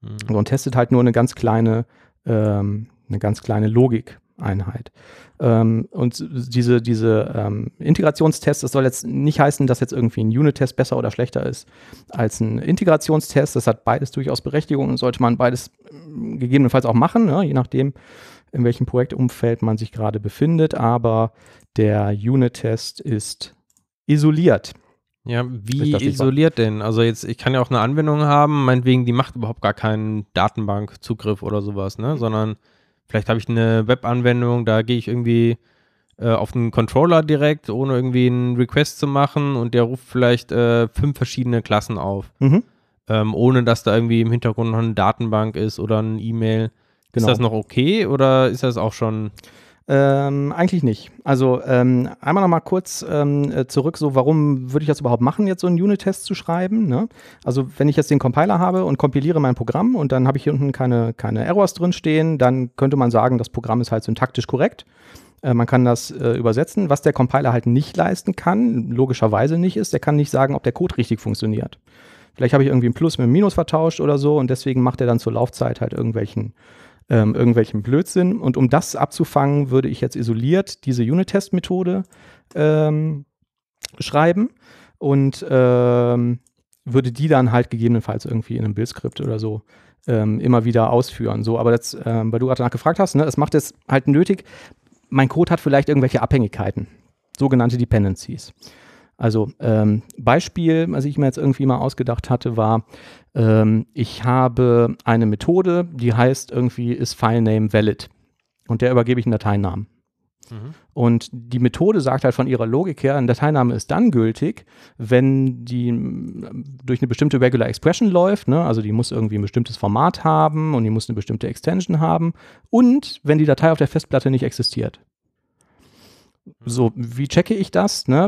Mhm. Und testet halt nur eine ganz kleine, ähm, eine ganz kleine Logikeinheit. Ähm, und diese, diese ähm, Integrationstests, das soll jetzt nicht heißen, dass jetzt irgendwie ein Unit-Test besser oder schlechter ist als ein Integrationstest. Das hat beides durchaus Berechtigung und sollte man beides äh, gegebenenfalls auch machen, ne? je nachdem, in welchem Projektumfeld man sich gerade befindet. Aber der Unit-Test ist isoliert. Ja, wie isoliert denn? Also jetzt, ich kann ja auch eine Anwendung haben, meinetwegen, die macht überhaupt gar keinen Datenbankzugriff oder sowas, ne? Sondern vielleicht habe ich eine Webanwendung, da gehe ich irgendwie äh, auf einen Controller direkt, ohne irgendwie einen Request zu machen und der ruft vielleicht äh, fünf verschiedene Klassen auf. Mhm. Ähm, ohne dass da irgendwie im Hintergrund noch eine Datenbank ist oder ein E-Mail. Genau. Ist das noch okay oder ist das auch schon ähm, eigentlich nicht. Also ähm, einmal noch mal kurz ähm, äh, zurück, so warum würde ich das überhaupt machen, jetzt so einen Unit-Test zu schreiben? Ne? Also wenn ich jetzt den Compiler habe und kompiliere mein Programm und dann habe ich hier unten keine, keine Errors drin stehen, dann könnte man sagen, das Programm ist halt syntaktisch korrekt. Äh, man kann das äh, übersetzen. Was der Compiler halt nicht leisten kann, logischerweise nicht ist, der kann nicht sagen, ob der Code richtig funktioniert. Vielleicht habe ich irgendwie ein Plus mit einem Minus vertauscht oder so und deswegen macht er dann zur Laufzeit halt irgendwelchen ähm, irgendwelchen Blödsinn. Und um das abzufangen, würde ich jetzt isoliert diese Unit-Test-Methode ähm, schreiben und ähm, würde die dann halt gegebenenfalls irgendwie in einem Build-Skript oder so ähm, immer wieder ausführen. So, aber jetzt, ähm, weil du gerade danach gefragt hast, ne, es macht es halt nötig, mein Code hat vielleicht irgendwelche Abhängigkeiten, sogenannte Dependencies. Also ähm, Beispiel, was ich mir jetzt irgendwie mal ausgedacht hatte, war, ähm, ich habe eine Methode, die heißt irgendwie ist FileName valid und der übergebe ich einen Dateinamen. Mhm. Und die Methode sagt halt von ihrer Logik her, ein Dateiname ist dann gültig, wenn die durch eine bestimmte Regular Expression läuft, ne? also die muss irgendwie ein bestimmtes Format haben und die muss eine bestimmte Extension haben und wenn die Datei auf der Festplatte nicht existiert. So, wie checke ich das, ne?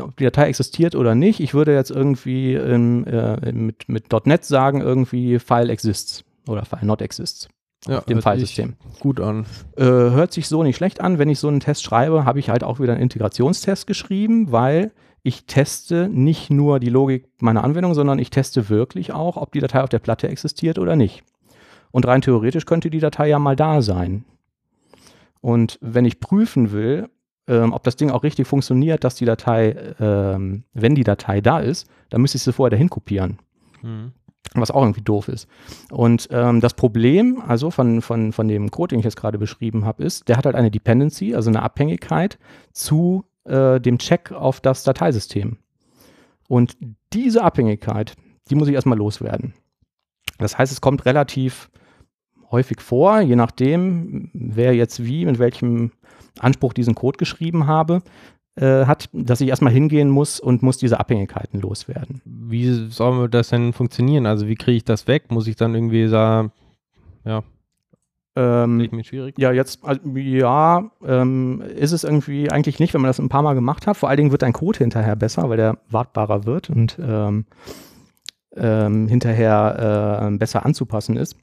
ob die Datei existiert oder nicht? Ich würde jetzt irgendwie in, äh, mit, mit .NET sagen, irgendwie File exists oder File not exists. Ja, dem Filesystem. Gut an. Äh, hört sich so nicht schlecht an. Wenn ich so einen Test schreibe, habe ich halt auch wieder einen Integrationstest geschrieben, weil ich teste nicht nur die Logik meiner Anwendung, sondern ich teste wirklich auch, ob die Datei auf der Platte existiert oder nicht. Und rein theoretisch könnte die Datei ja mal da sein. Und wenn ich prüfen will, ähm, ob das Ding auch richtig funktioniert, dass die Datei, ähm, wenn die Datei da ist, dann müsste ich sie vorher dahin kopieren. Mhm. Was auch irgendwie doof ist. Und ähm, das Problem, also von, von, von dem Code, den ich jetzt gerade beschrieben habe, ist, der hat halt eine Dependency, also eine Abhängigkeit zu äh, dem Check auf das Dateisystem. Und diese Abhängigkeit, die muss ich erstmal loswerden. Das heißt, es kommt relativ häufig vor, je nachdem, wer jetzt wie, mit welchem Anspruch diesen Code geschrieben habe, äh, hat, dass ich erstmal hingehen muss und muss diese Abhängigkeiten loswerden. Wie soll das denn funktionieren? Also wie kriege ich das weg? Muss ich dann irgendwie sagen, ja. Ähm, mir schwierig. Ja, jetzt, also, ja, ähm, ist es irgendwie eigentlich nicht, wenn man das ein paar Mal gemacht hat. Vor allen Dingen wird dein Code hinterher besser, weil der wartbarer wird und ähm, ähm hinterher äh, besser anzupassen ist.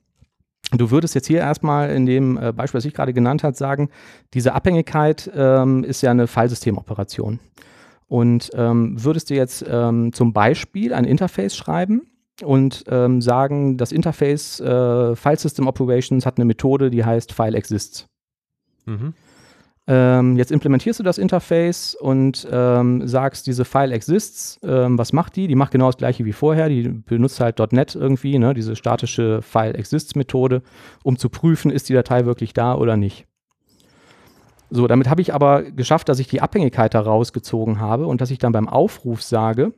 Du würdest jetzt hier erstmal in dem äh, Beispiel, das ich gerade genannt habe, sagen, diese Abhängigkeit ähm, ist ja eine Filesystemoperation. Und ähm, würdest du jetzt ähm, zum Beispiel ein Interface schreiben und ähm, sagen, das Interface äh, File System Operations hat eine Methode, die heißt File Exists. Mhm. Ähm, jetzt implementierst du das Interface und ähm, sagst, diese File exists. Ähm, was macht die? Die macht genau das gleiche wie vorher. Die benutzt halt .NET irgendwie, ne, diese statische File exists Methode, um zu prüfen, ist die Datei wirklich da oder nicht. So, damit habe ich aber geschafft, dass ich die Abhängigkeit da rausgezogen habe und dass ich dann beim Aufruf sage,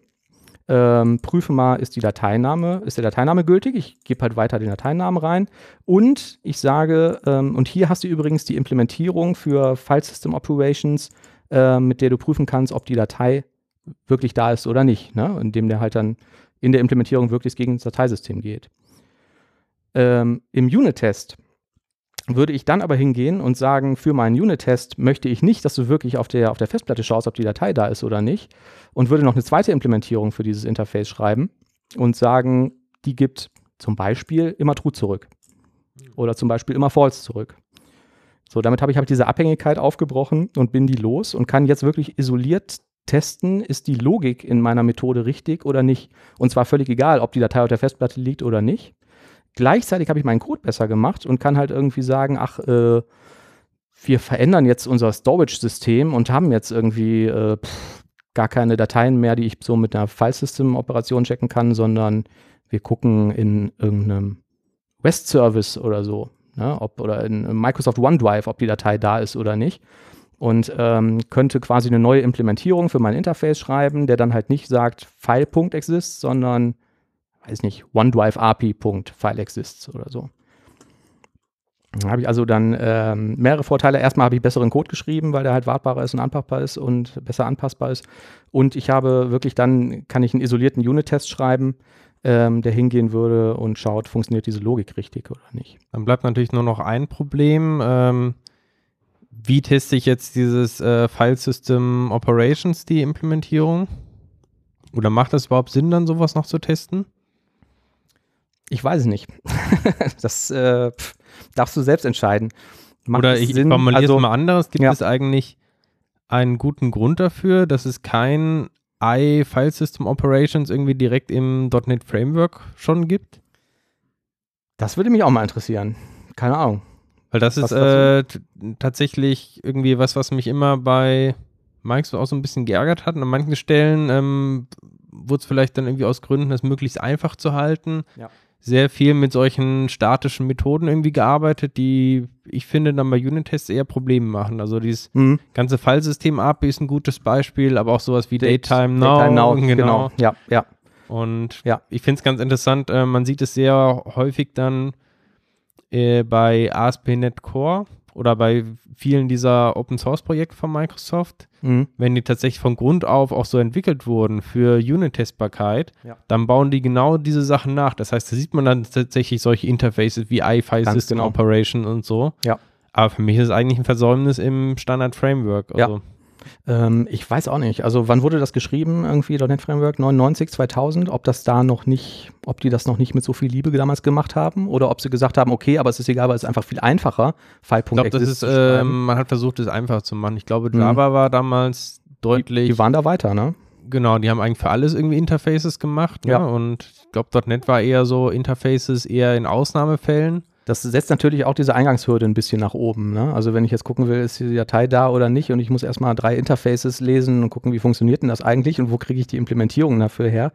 ähm, prüfe mal, ist die Dateiname, ist der Dateiname gültig? Ich gebe halt weiter den Dateinamen rein. Und ich sage, ähm, und hier hast du übrigens die Implementierung für File System Operations, äh, mit der du prüfen kannst, ob die Datei wirklich da ist oder nicht, ne? indem der halt dann in der Implementierung wirklich gegen das Dateisystem geht. Ähm, Im Unit-Test würde ich dann aber hingehen und sagen, für meinen Unit-Test möchte ich nicht, dass du wirklich auf der, auf der Festplatte schaust, ob die Datei da ist oder nicht. Und würde noch eine zweite Implementierung für dieses Interface schreiben und sagen, die gibt zum Beispiel immer True zurück. Oder zum Beispiel immer False zurück. So, damit habe ich hab diese Abhängigkeit aufgebrochen und bin die los und kann jetzt wirklich isoliert testen, ist die Logik in meiner Methode richtig oder nicht. Und zwar völlig egal, ob die Datei auf der Festplatte liegt oder nicht. Gleichzeitig habe ich meinen Code besser gemacht und kann halt irgendwie sagen, ach, äh, wir verändern jetzt unser Storage-System und haben jetzt irgendwie äh, pff, gar keine Dateien mehr, die ich so mit einer File-System-Operation checken kann, sondern wir gucken in irgendeinem REST-Service oder so, ne, ob, oder in Microsoft OneDrive, ob die Datei da ist oder nicht. und ähm, könnte quasi eine neue Implementierung für mein Interface schreiben, der dann halt nicht sagt File.exists, sondern, weiß nicht, OneDrive API.FileExists oder so. Da habe ich also dann ähm, mehrere Vorteile. Erstmal habe ich besseren Code geschrieben, weil der halt wartbarer ist und anpassbar ist und besser anpassbar ist. Und ich habe wirklich dann, kann ich einen isolierten Unit-Test schreiben, ähm, der hingehen würde und schaut, funktioniert diese Logik richtig oder nicht. Dann bleibt natürlich nur noch ein Problem. Ähm, wie teste ich jetzt dieses äh, File System Operations, die Implementierung? Oder macht das überhaupt Sinn, dann sowas noch zu testen? Ich weiß es nicht. das äh, pff, darfst du selbst entscheiden. Macht Oder ich, Sinn? formuliere also, es mal anderes. Gibt ja. es eigentlich einen guten Grund dafür, dass es kein I File System Operations irgendwie direkt im .NET Framework schon gibt? Das würde mich auch mal interessieren. Keine Ahnung. Weil das was ist äh, tatsächlich irgendwie was, was mich immer bei Microsoft auch so ein bisschen geärgert hat. Und an manchen Stellen ähm, wurde es vielleicht dann irgendwie aus Gründen, das möglichst einfach zu halten. Ja sehr viel mit solchen statischen Methoden irgendwie gearbeitet, die ich finde dann bei Unit-Tests eher Probleme machen. Also dieses mhm. ganze Fallsystem API ist ein gutes Beispiel, aber auch sowas wie Date, Datetime Now. Datetime Now, genau. genau. Ja, ja. Und ja. ich finde es ganz interessant, äh, man sieht es sehr häufig dann äh, bei ASP.NET Core oder bei vielen dieser Open Source Projekte von Microsoft, mhm. wenn die tatsächlich von Grund auf auch so entwickelt wurden für Unit-Testbarkeit, ja. dann bauen die genau diese Sachen nach. Das heißt, da sieht man dann tatsächlich solche Interfaces wie iFi System genau. Operation und so. Ja. Aber für mich ist es eigentlich ein Versäumnis im Standard-Framework. Also. Ja. Ähm, ich weiß auch nicht. Also wann wurde das geschrieben? Irgendwie .NET Framework 99, 2000? Ob das da noch nicht, ob die das noch nicht mit so viel Liebe damals gemacht haben oder ob sie gesagt haben, okay, aber es ist egal, weil es ist einfach viel einfacher. Ich glaube, das ist, äh, man hat versucht, es einfach zu machen. Ich glaube, Java mhm. war damals deutlich. Die, die, waren da weiter, ne? Genau, die haben eigentlich für alles irgendwie Interfaces gemacht. Ne? Ja. Und ich glaube, .NET war eher so Interfaces eher in Ausnahmefällen. Das setzt natürlich auch diese Eingangshürde ein bisschen nach oben. Ne? Also wenn ich jetzt gucken will, ist die Datei da oder nicht und ich muss erstmal drei Interfaces lesen und gucken, wie funktioniert denn das eigentlich und wo kriege ich die Implementierung dafür her,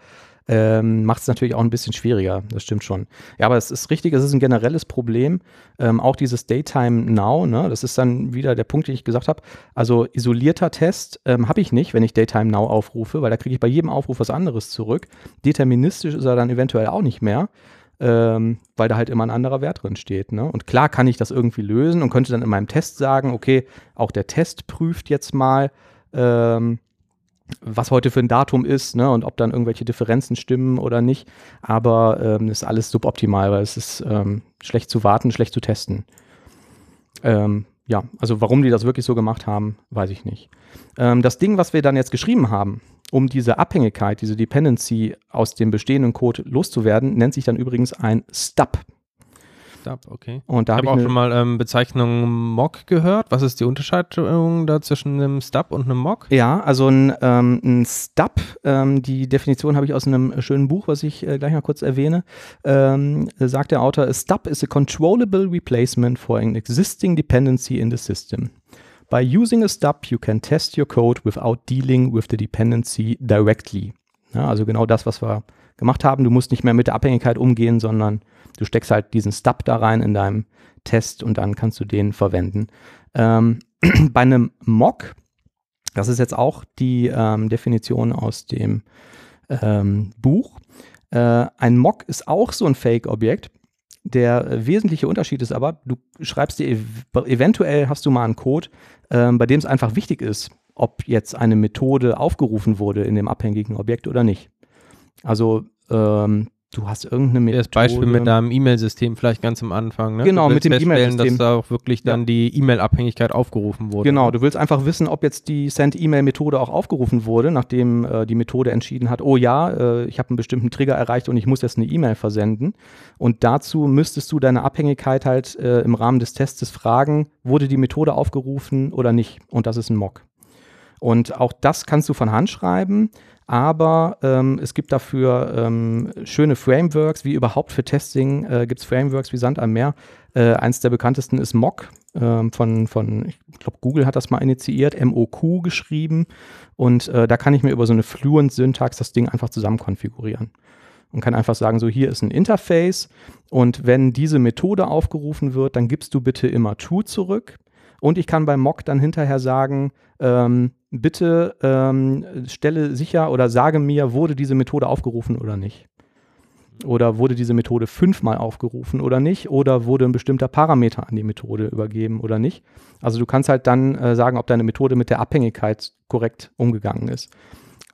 ähm, macht es natürlich auch ein bisschen schwieriger. Das stimmt schon. Ja, aber es ist richtig, es ist ein generelles Problem. Ähm, auch dieses Daytime Now, ne? das ist dann wieder der Punkt, den ich gesagt habe. Also isolierter Test ähm, habe ich nicht, wenn ich Daytime Now aufrufe, weil da kriege ich bei jedem Aufruf was anderes zurück. Deterministisch ist er dann eventuell auch nicht mehr ähm, weil da halt immer ein anderer Wert drin steht. Ne? Und klar kann ich das irgendwie lösen und könnte dann in meinem Test sagen, okay, auch der Test prüft jetzt mal, ähm, was heute für ein Datum ist ne? und ob dann irgendwelche Differenzen stimmen oder nicht. Aber ähm, ist alles suboptimal, weil es ist ähm, schlecht zu warten, schlecht zu testen. Ähm, ja, also warum die das wirklich so gemacht haben, weiß ich nicht. Ähm, das Ding, was wir dann jetzt geschrieben haben, um diese Abhängigkeit, diese Dependency aus dem bestehenden Code loszuwerden, nennt sich dann übrigens ein Stub. Stub, okay. Und da ich habe hab auch schon mal ähm, Bezeichnung Mock gehört. Was ist die Unterscheidung da zwischen einem Stub und einem Mock? Ja, also ein, ähm, ein Stub, ähm, die Definition habe ich aus einem schönen Buch, was ich äh, gleich mal kurz erwähne, ähm, sagt der Autor, a Stub is a controllable replacement for an existing dependency in the system. By using a stub, you can test your code without dealing with the dependency directly. Ja, also genau das, was wir gemacht haben. Du musst nicht mehr mit der Abhängigkeit umgehen, sondern du steckst halt diesen Stub da rein in deinem Test und dann kannst du den verwenden. Ähm, bei einem Mock, das ist jetzt auch die ähm, Definition aus dem ähm, Buch, äh, ein Mock ist auch so ein Fake-Objekt, der wesentliche Unterschied ist aber, du schreibst dir, eventuell hast du mal einen Code, ähm, bei dem es einfach wichtig ist, ob jetzt eine Methode aufgerufen wurde in dem abhängigen Objekt oder nicht. Also ähm, du hast irgendeine Methode. Das Beispiel mit deinem E-Mail-System vielleicht ganz am Anfang. Ne? Genau, mit dem E-Mail-System. dass da auch wirklich dann ja. die E-Mail-Abhängigkeit aufgerufen wurde. Genau, du willst einfach wissen, ob jetzt die Send-E-Mail-Methode auch aufgerufen wurde, nachdem äh, die Methode entschieden hat, oh ja, äh, ich habe einen bestimmten Trigger erreicht und ich muss jetzt eine E-Mail versenden. Und dazu müsstest du deine Abhängigkeit halt äh, im Rahmen des Tests fragen, wurde die Methode aufgerufen oder nicht? Und das ist ein Mock. Und auch das kannst du von Hand schreiben, aber ähm, es gibt dafür ähm, schöne Frameworks, wie überhaupt für Testing äh, gibt es Frameworks wie Sand am Meer. Äh, eins der bekanntesten ist Mock äh, von, von, ich glaube, Google hat das mal initiiert, MOQ geschrieben. Und äh, da kann ich mir über so eine Fluent-Syntax das Ding einfach zusammen konfigurieren. Und kann einfach sagen, so hier ist ein Interface und wenn diese Methode aufgerufen wird, dann gibst du bitte immer true zurück. Und ich kann beim Mock dann hinterher sagen, ähm, bitte ähm, stelle sicher oder sage mir, wurde diese Methode aufgerufen oder nicht. Oder wurde diese Methode fünfmal aufgerufen oder nicht? Oder wurde ein bestimmter Parameter an die Methode übergeben oder nicht? Also du kannst halt dann äh, sagen, ob deine Methode mit der Abhängigkeit korrekt umgegangen ist.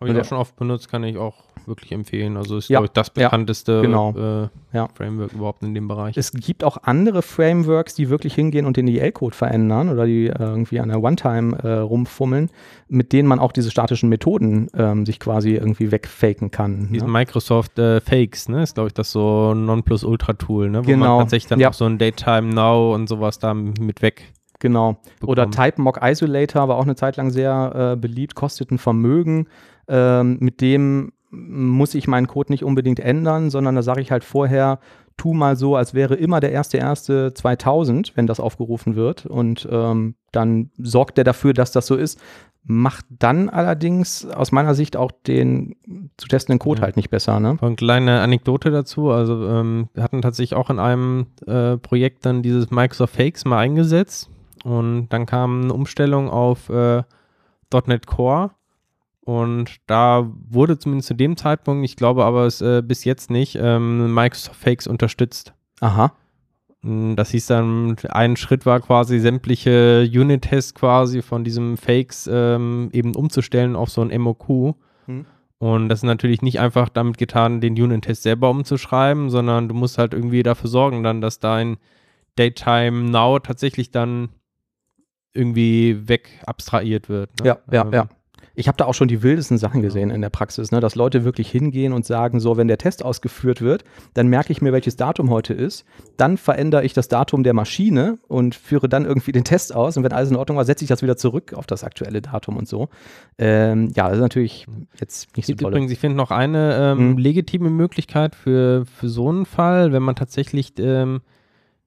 Habe ich auch schon oft benutzt, kann ich auch wirklich empfehlen. Also ist, Ja, glaube ich, das ja, bekannteste genau. äh, Ja. Framework überhaupt in dem Bereich. Es gibt auch andere Frameworks, die wirklich hingehen und den EL-Code verändern oder die äh, irgendwie an der One-Time äh, rumfummeln, mit denen man auch diese statischen Methoden ähm, sich quasi irgendwie wegfaken kann. Diesen Ne? Microsoft äh, Fakes, ne? Ist, glaube ich, das so Nonplusultra-Tool, ne? Wo Genau. man tatsächlich dann auch so ein Daytime Now und sowas da mit weg. Genau. Oder bekommen. Type Mock Isolator war auch eine Zeit lang sehr äh, beliebt, kostet ein Vermögen. Ähm, mit dem muss ich meinen Code nicht unbedingt ändern, sondern da sage ich halt vorher, tu mal so, als wäre immer der 1.1.2000, wenn das aufgerufen wird. Und ähm, dann sorgt der dafür, dass das so ist. Macht dann allerdings aus meiner Sicht auch den zu testenden Code Ja. halt nicht besser. Ne? Eine kleine Anekdote dazu. Also ähm, wir hatten tatsächlich auch in einem äh, Projekt dann dieses Microsoft Fakes mal eingesetzt und dann kam eine Umstellung auf äh, .NET Core und da wurde zumindest zu dem Zeitpunkt, ich glaube aber es äh, bis jetzt nicht, ähm, Microsoft Fakes unterstützt. Aha. Mm, Das hieß dann, ein Schritt war quasi sämtliche Unit-Tests quasi von diesem Fakes ähm, eben umzustellen auf so ein MOQ. Hm. Und das ist natürlich nicht einfach damit getan, den Unit-Test selber umzuschreiben, sondern du musst halt irgendwie dafür sorgen dann, dass dein Daytime Now tatsächlich dann irgendwie weg abstrahiert wird. ne? Ja, ja, Ähm, ja. Ich habe da auch schon die wildesten Sachen gesehen in der Praxis, ne? dass Leute wirklich hingehen und sagen, so, wenn der Test ausgeführt wird, dann merke ich mir, welches Datum heute ist, dann verändere ich das Datum der Maschine und führe dann irgendwie den Test aus und wenn alles in Ordnung war, setze ich das wieder zurück auf das aktuelle Datum und so. Ähm, ja, das ist natürlich jetzt nicht so toll. übrigens, ich finde noch eine ähm, Mhm. legitime Möglichkeit für, für so einen Fall, wenn man tatsächlich ähm,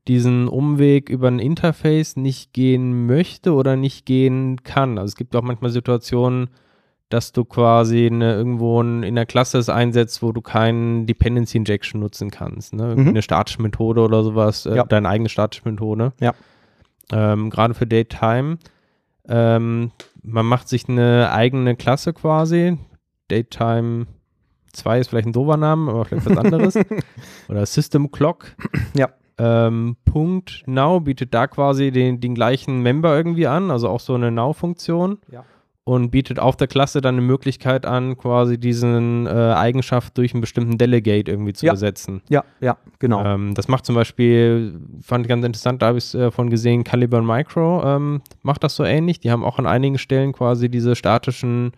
diesen Umweg über ein Interface nicht gehen möchte oder nicht gehen kann. Also es gibt auch manchmal Situationen, dass du quasi eine, irgendwo ein, in der Klasse es einsetzt, wo du keinen Dependency Injection nutzen kannst. Ne? Mhm. Eine statische Methode oder sowas, äh, Ja. deine eigene statische Methode. Ja. Ähm, Gerade für Daytime. Ähm, man macht sich eine eigene Klasse quasi. Daytime 2 ist vielleicht ein doofer Name, aber vielleicht was anderes. Oder System Clock. Ja. Ähm, Punkt Now bietet da quasi den, den gleichen Member irgendwie an, also auch so eine Now-Funktion. Ja. Und bietet auf der Klasse dann eine Möglichkeit an, quasi diesen äh, Eigenschaft durch einen bestimmten Delegate irgendwie zu Ja. ersetzen. Ja, ja, genau. Ähm, das macht zum Beispiel, fand ich ganz interessant, da habe ich es äh, von gesehen, Caliburn Micro ähm, macht das so ähnlich. Die haben auch an einigen Stellen quasi diese statischen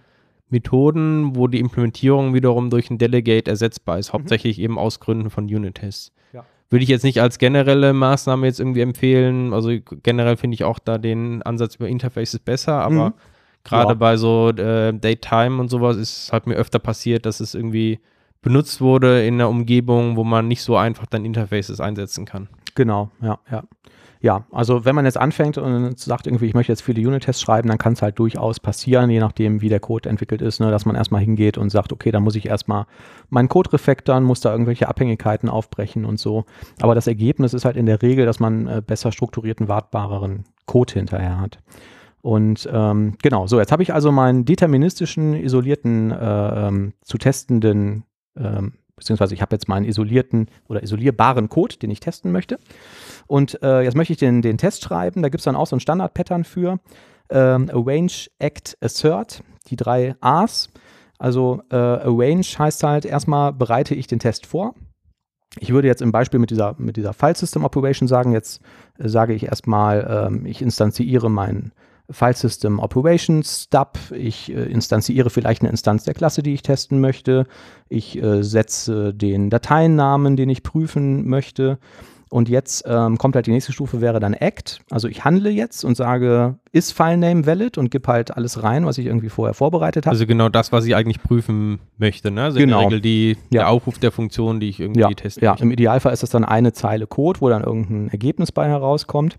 Methoden, wo die Implementierung wiederum durch ein Delegate ersetzbar ist, hauptsächlich eben aus Gründen von Unit-Tests. Würde ich jetzt nicht als generelle Maßnahme jetzt irgendwie empfehlen. Also generell finde ich auch da den Ansatz über Interfaces besser, aber Mhm. gerade Ja. bei so äh, Daytime und sowas ist halt mir öfter passiert, dass es irgendwie benutzt wurde in einer Umgebung, wo man nicht so einfach dann Interfaces einsetzen kann. Genau, ja, ja. Ja, also wenn man jetzt anfängt und sagt irgendwie, ich möchte jetzt viele Unit-Tests schreiben, dann kann es halt durchaus passieren, je nachdem, wie der Code entwickelt ist, ne, dass man erstmal hingeht und sagt, okay, dann muss ich erstmal meinen Code refactoren, muss da irgendwelche Abhängigkeiten aufbrechen und so. Aber das Ergebnis ist halt in der Regel, dass man äh, besser strukturierten, wartbareren Code hinterher hat. Und ähm, genau, so, jetzt habe ich also meinen deterministischen, isolierten, äh, ähm, zu testenden, ähm, beziehungsweise ich habe jetzt meinen isolierten oder isolierbaren Code, den ich testen möchte. Und äh, jetzt möchte ich den, den Test schreiben. Da gibt es dann auch so ein Standard-Pattern für. Ähm, arrange, act, assert, die drei A's. Also äh, arrange heißt halt, erstmal bereite ich den Test vor. Ich würde jetzt im Beispiel mit dieser, mit dieser File System Operation sagen, jetzt äh, sage ich erstmal, ähm, ich instanziere meinen File System Operations Stub. Ich äh, instanziere vielleicht eine Instanz der Klasse, die ich testen möchte. Ich äh, setze den Dateinamen, den ich prüfen möchte. Und jetzt ähm, kommt halt die nächste Stufe, wäre dann Act. Also ich handle jetzt und sage, ist Filename valid und gebe halt alles rein, was ich irgendwie vorher vorbereitet habe. Also genau das, was ich eigentlich prüfen möchte. Ne? Also Genau. in der Regel die, Ja. der Aufruf der Funktion, die ich irgendwie ja, testen ja, möchte. im Idealfall ist das dann eine Zeile Code, wo dann irgendein Ergebnis bei herauskommt.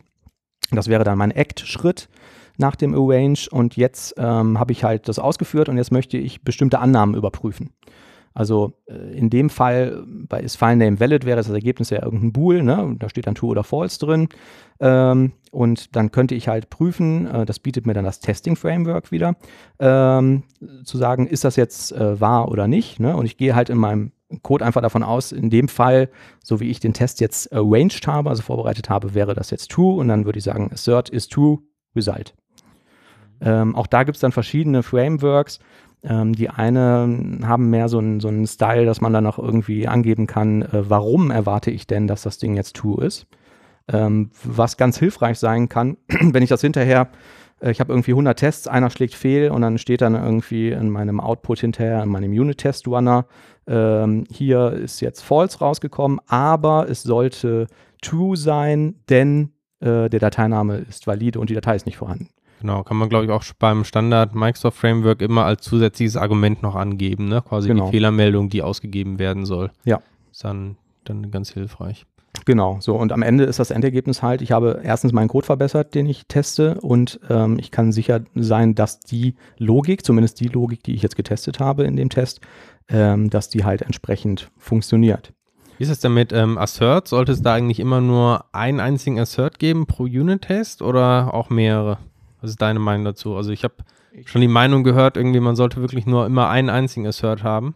Das wäre dann mein Act-Schritt nach dem Arrange und jetzt ähm, habe ich halt das ausgeführt und jetzt möchte ich bestimmte Annahmen überprüfen. Also äh, in dem Fall bei ist FileName valid wäre das Ergebnis ja irgendein Bool, ne? da steht dann true oder false drin. Ähm, und dann könnte ich halt prüfen, äh, das bietet mir dann das Testing Framework wieder, ähm, zu sagen, ist das jetzt äh, wahr oder nicht. Ne? Und ich gehe halt in meinem Code einfach davon aus, in dem Fall, so wie ich den Test jetzt arranged habe, also vorbereitet habe, wäre das jetzt true und dann würde ich sagen, assert is true, result. Ähm, auch da gibt es dann verschiedene Frameworks. Ähm, die eine haben mehr so einen so Style, dass man dann auch irgendwie angeben kann, äh, warum erwarte ich denn, dass das Ding jetzt true ist. Ähm, was ganz hilfreich sein kann, wenn ich das hinterher, äh, ich habe irgendwie 100 Tests, einer schlägt fehl und dann steht dann irgendwie in meinem Output hinterher, in meinem Unit-Test-Runner, ähm, hier ist jetzt false rausgekommen, aber es sollte true sein, denn äh, der Dateiname ist valide und die Datei ist nicht vorhanden. Genau, kann man glaube ich auch beim Standard Microsoft Framework immer als zusätzliches Argument noch angeben, ne? Quasi genau. die Fehlermeldung, die ausgegeben werden soll. Ja. Ist dann, dann ganz hilfreich. Genau, so und am Ende ist das Endergebnis halt, ich habe erstens meinen Code verbessert, den ich teste und ähm, ich kann sicher sein, dass die Logik, zumindest die Logik, die ich jetzt getestet habe in dem Test, ähm, dass die halt entsprechend funktioniert. Wie ist es denn mit ähm, Assert? Sollte es da eigentlich immer nur einen einzigen Assert geben pro Unit-Test oder auch mehrere? Was ist deine Meinung dazu? Also ich habe schon die Meinung gehört, irgendwie man sollte wirklich nur immer einen einzigen Assert haben.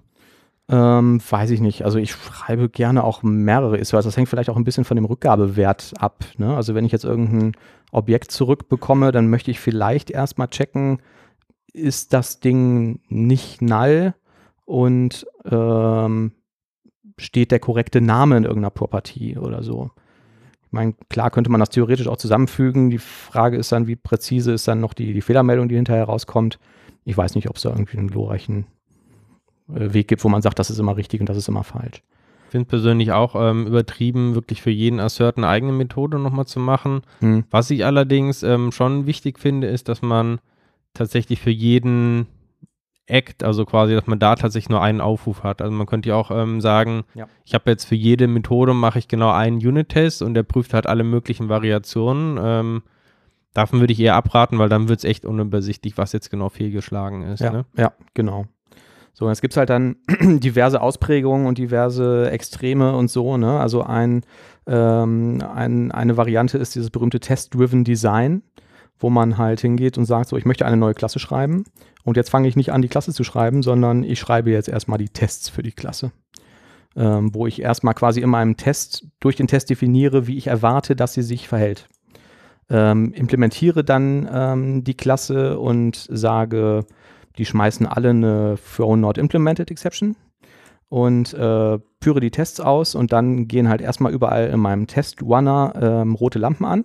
Ähm, weiß ich nicht. Also ich schreibe gerne auch mehrere Asserts. Das hängt vielleicht auch ein bisschen von dem Rückgabewert ab. Ne? Also wenn ich jetzt irgendein Objekt zurückbekomme, dann möchte ich vielleicht erstmal checken, ist das Ding nicht null und ähm, steht der korrekte Name in irgendeiner Property oder so meine, klar könnte man das theoretisch auch zusammenfügen. Die Frage ist dann, wie präzise ist dann noch die, die Fehlermeldung, die hinterher rauskommt. Ich weiß nicht, ob es da irgendwie einen glorreichen äh, Weg gibt, wo man sagt, das ist immer richtig und das ist immer falsch. Ich finde persönlich auch ähm, übertrieben, wirklich für jeden Assert eine eigene Methode nochmal zu machen. Hm. Was ich allerdings ähm, schon wichtig finde, ist, dass man tatsächlich für jeden Act, also quasi, dass man da tatsächlich nur einen Aufruf hat. Also man könnte ja auch ähm, sagen, ja. ich habe jetzt für jede Methode mache ich genau einen Unit-Test und der prüft halt alle möglichen Variationen. Ähm, davon würde ich eher abraten, weil dann wird es echt unübersichtlich, was jetzt genau fehlgeschlagen ist. Ja, ne? ja genau. So, jetzt gibt es halt dann diverse Ausprägungen und diverse Extreme und so, ne? Also ein, ähm, ein, eine Variante ist dieses berühmte Test-Driven Design wo man halt hingeht und sagt, so, ich möchte eine neue Klasse schreiben und jetzt fange ich nicht an, die Klasse zu schreiben, sondern ich schreibe jetzt erstmal die Tests für die Klasse. Ähm, wo ich erstmal quasi in meinem Test durch den Test definiere, wie ich erwarte, dass sie sich verhält. Ähm, implementiere dann ähm, die Klasse und sage, die schmeißen alle eine Throw Not Implemented Exception und äh, führe die Tests aus und dann gehen halt erstmal überall in meinem Test-Runner ähm, rote Lampen an,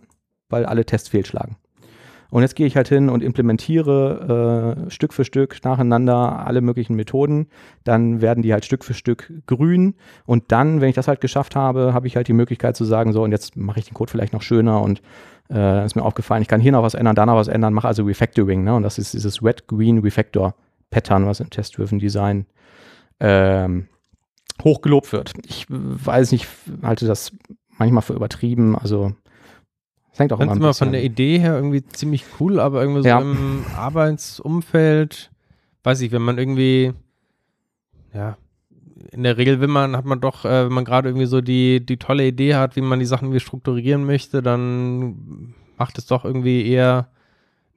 weil alle Tests fehlschlagen. Und jetzt gehe ich halt hin und implementiere äh, Stück für Stück nacheinander alle möglichen Methoden. Dann werden die halt Stück für Stück grün. Und dann, wenn ich das halt geschafft habe, habe ich halt die Möglichkeit zu sagen, so, und jetzt mache ich den Code vielleicht noch schöner und äh, ist mir aufgefallen, ich kann hier noch was ändern, da noch was ändern, mache also Refactoring. Ne? Und das ist dieses Red Green Refactor Pattern, was im Test-Driven Design ähm, hochgelobt wird. Ich weiß nicht, halte das manchmal für übertrieben. Also das hängt auch immer, immer von der Idee her irgendwie ziemlich cool, aber irgendwie so ja. im Arbeitsumfeld, weiß ich, wenn man irgendwie, ja, in der Regel will man, hat man doch, äh, wenn man gerade irgendwie so die, die tolle Idee hat, wie man die Sachen wie strukturieren möchte, dann macht es doch irgendwie eher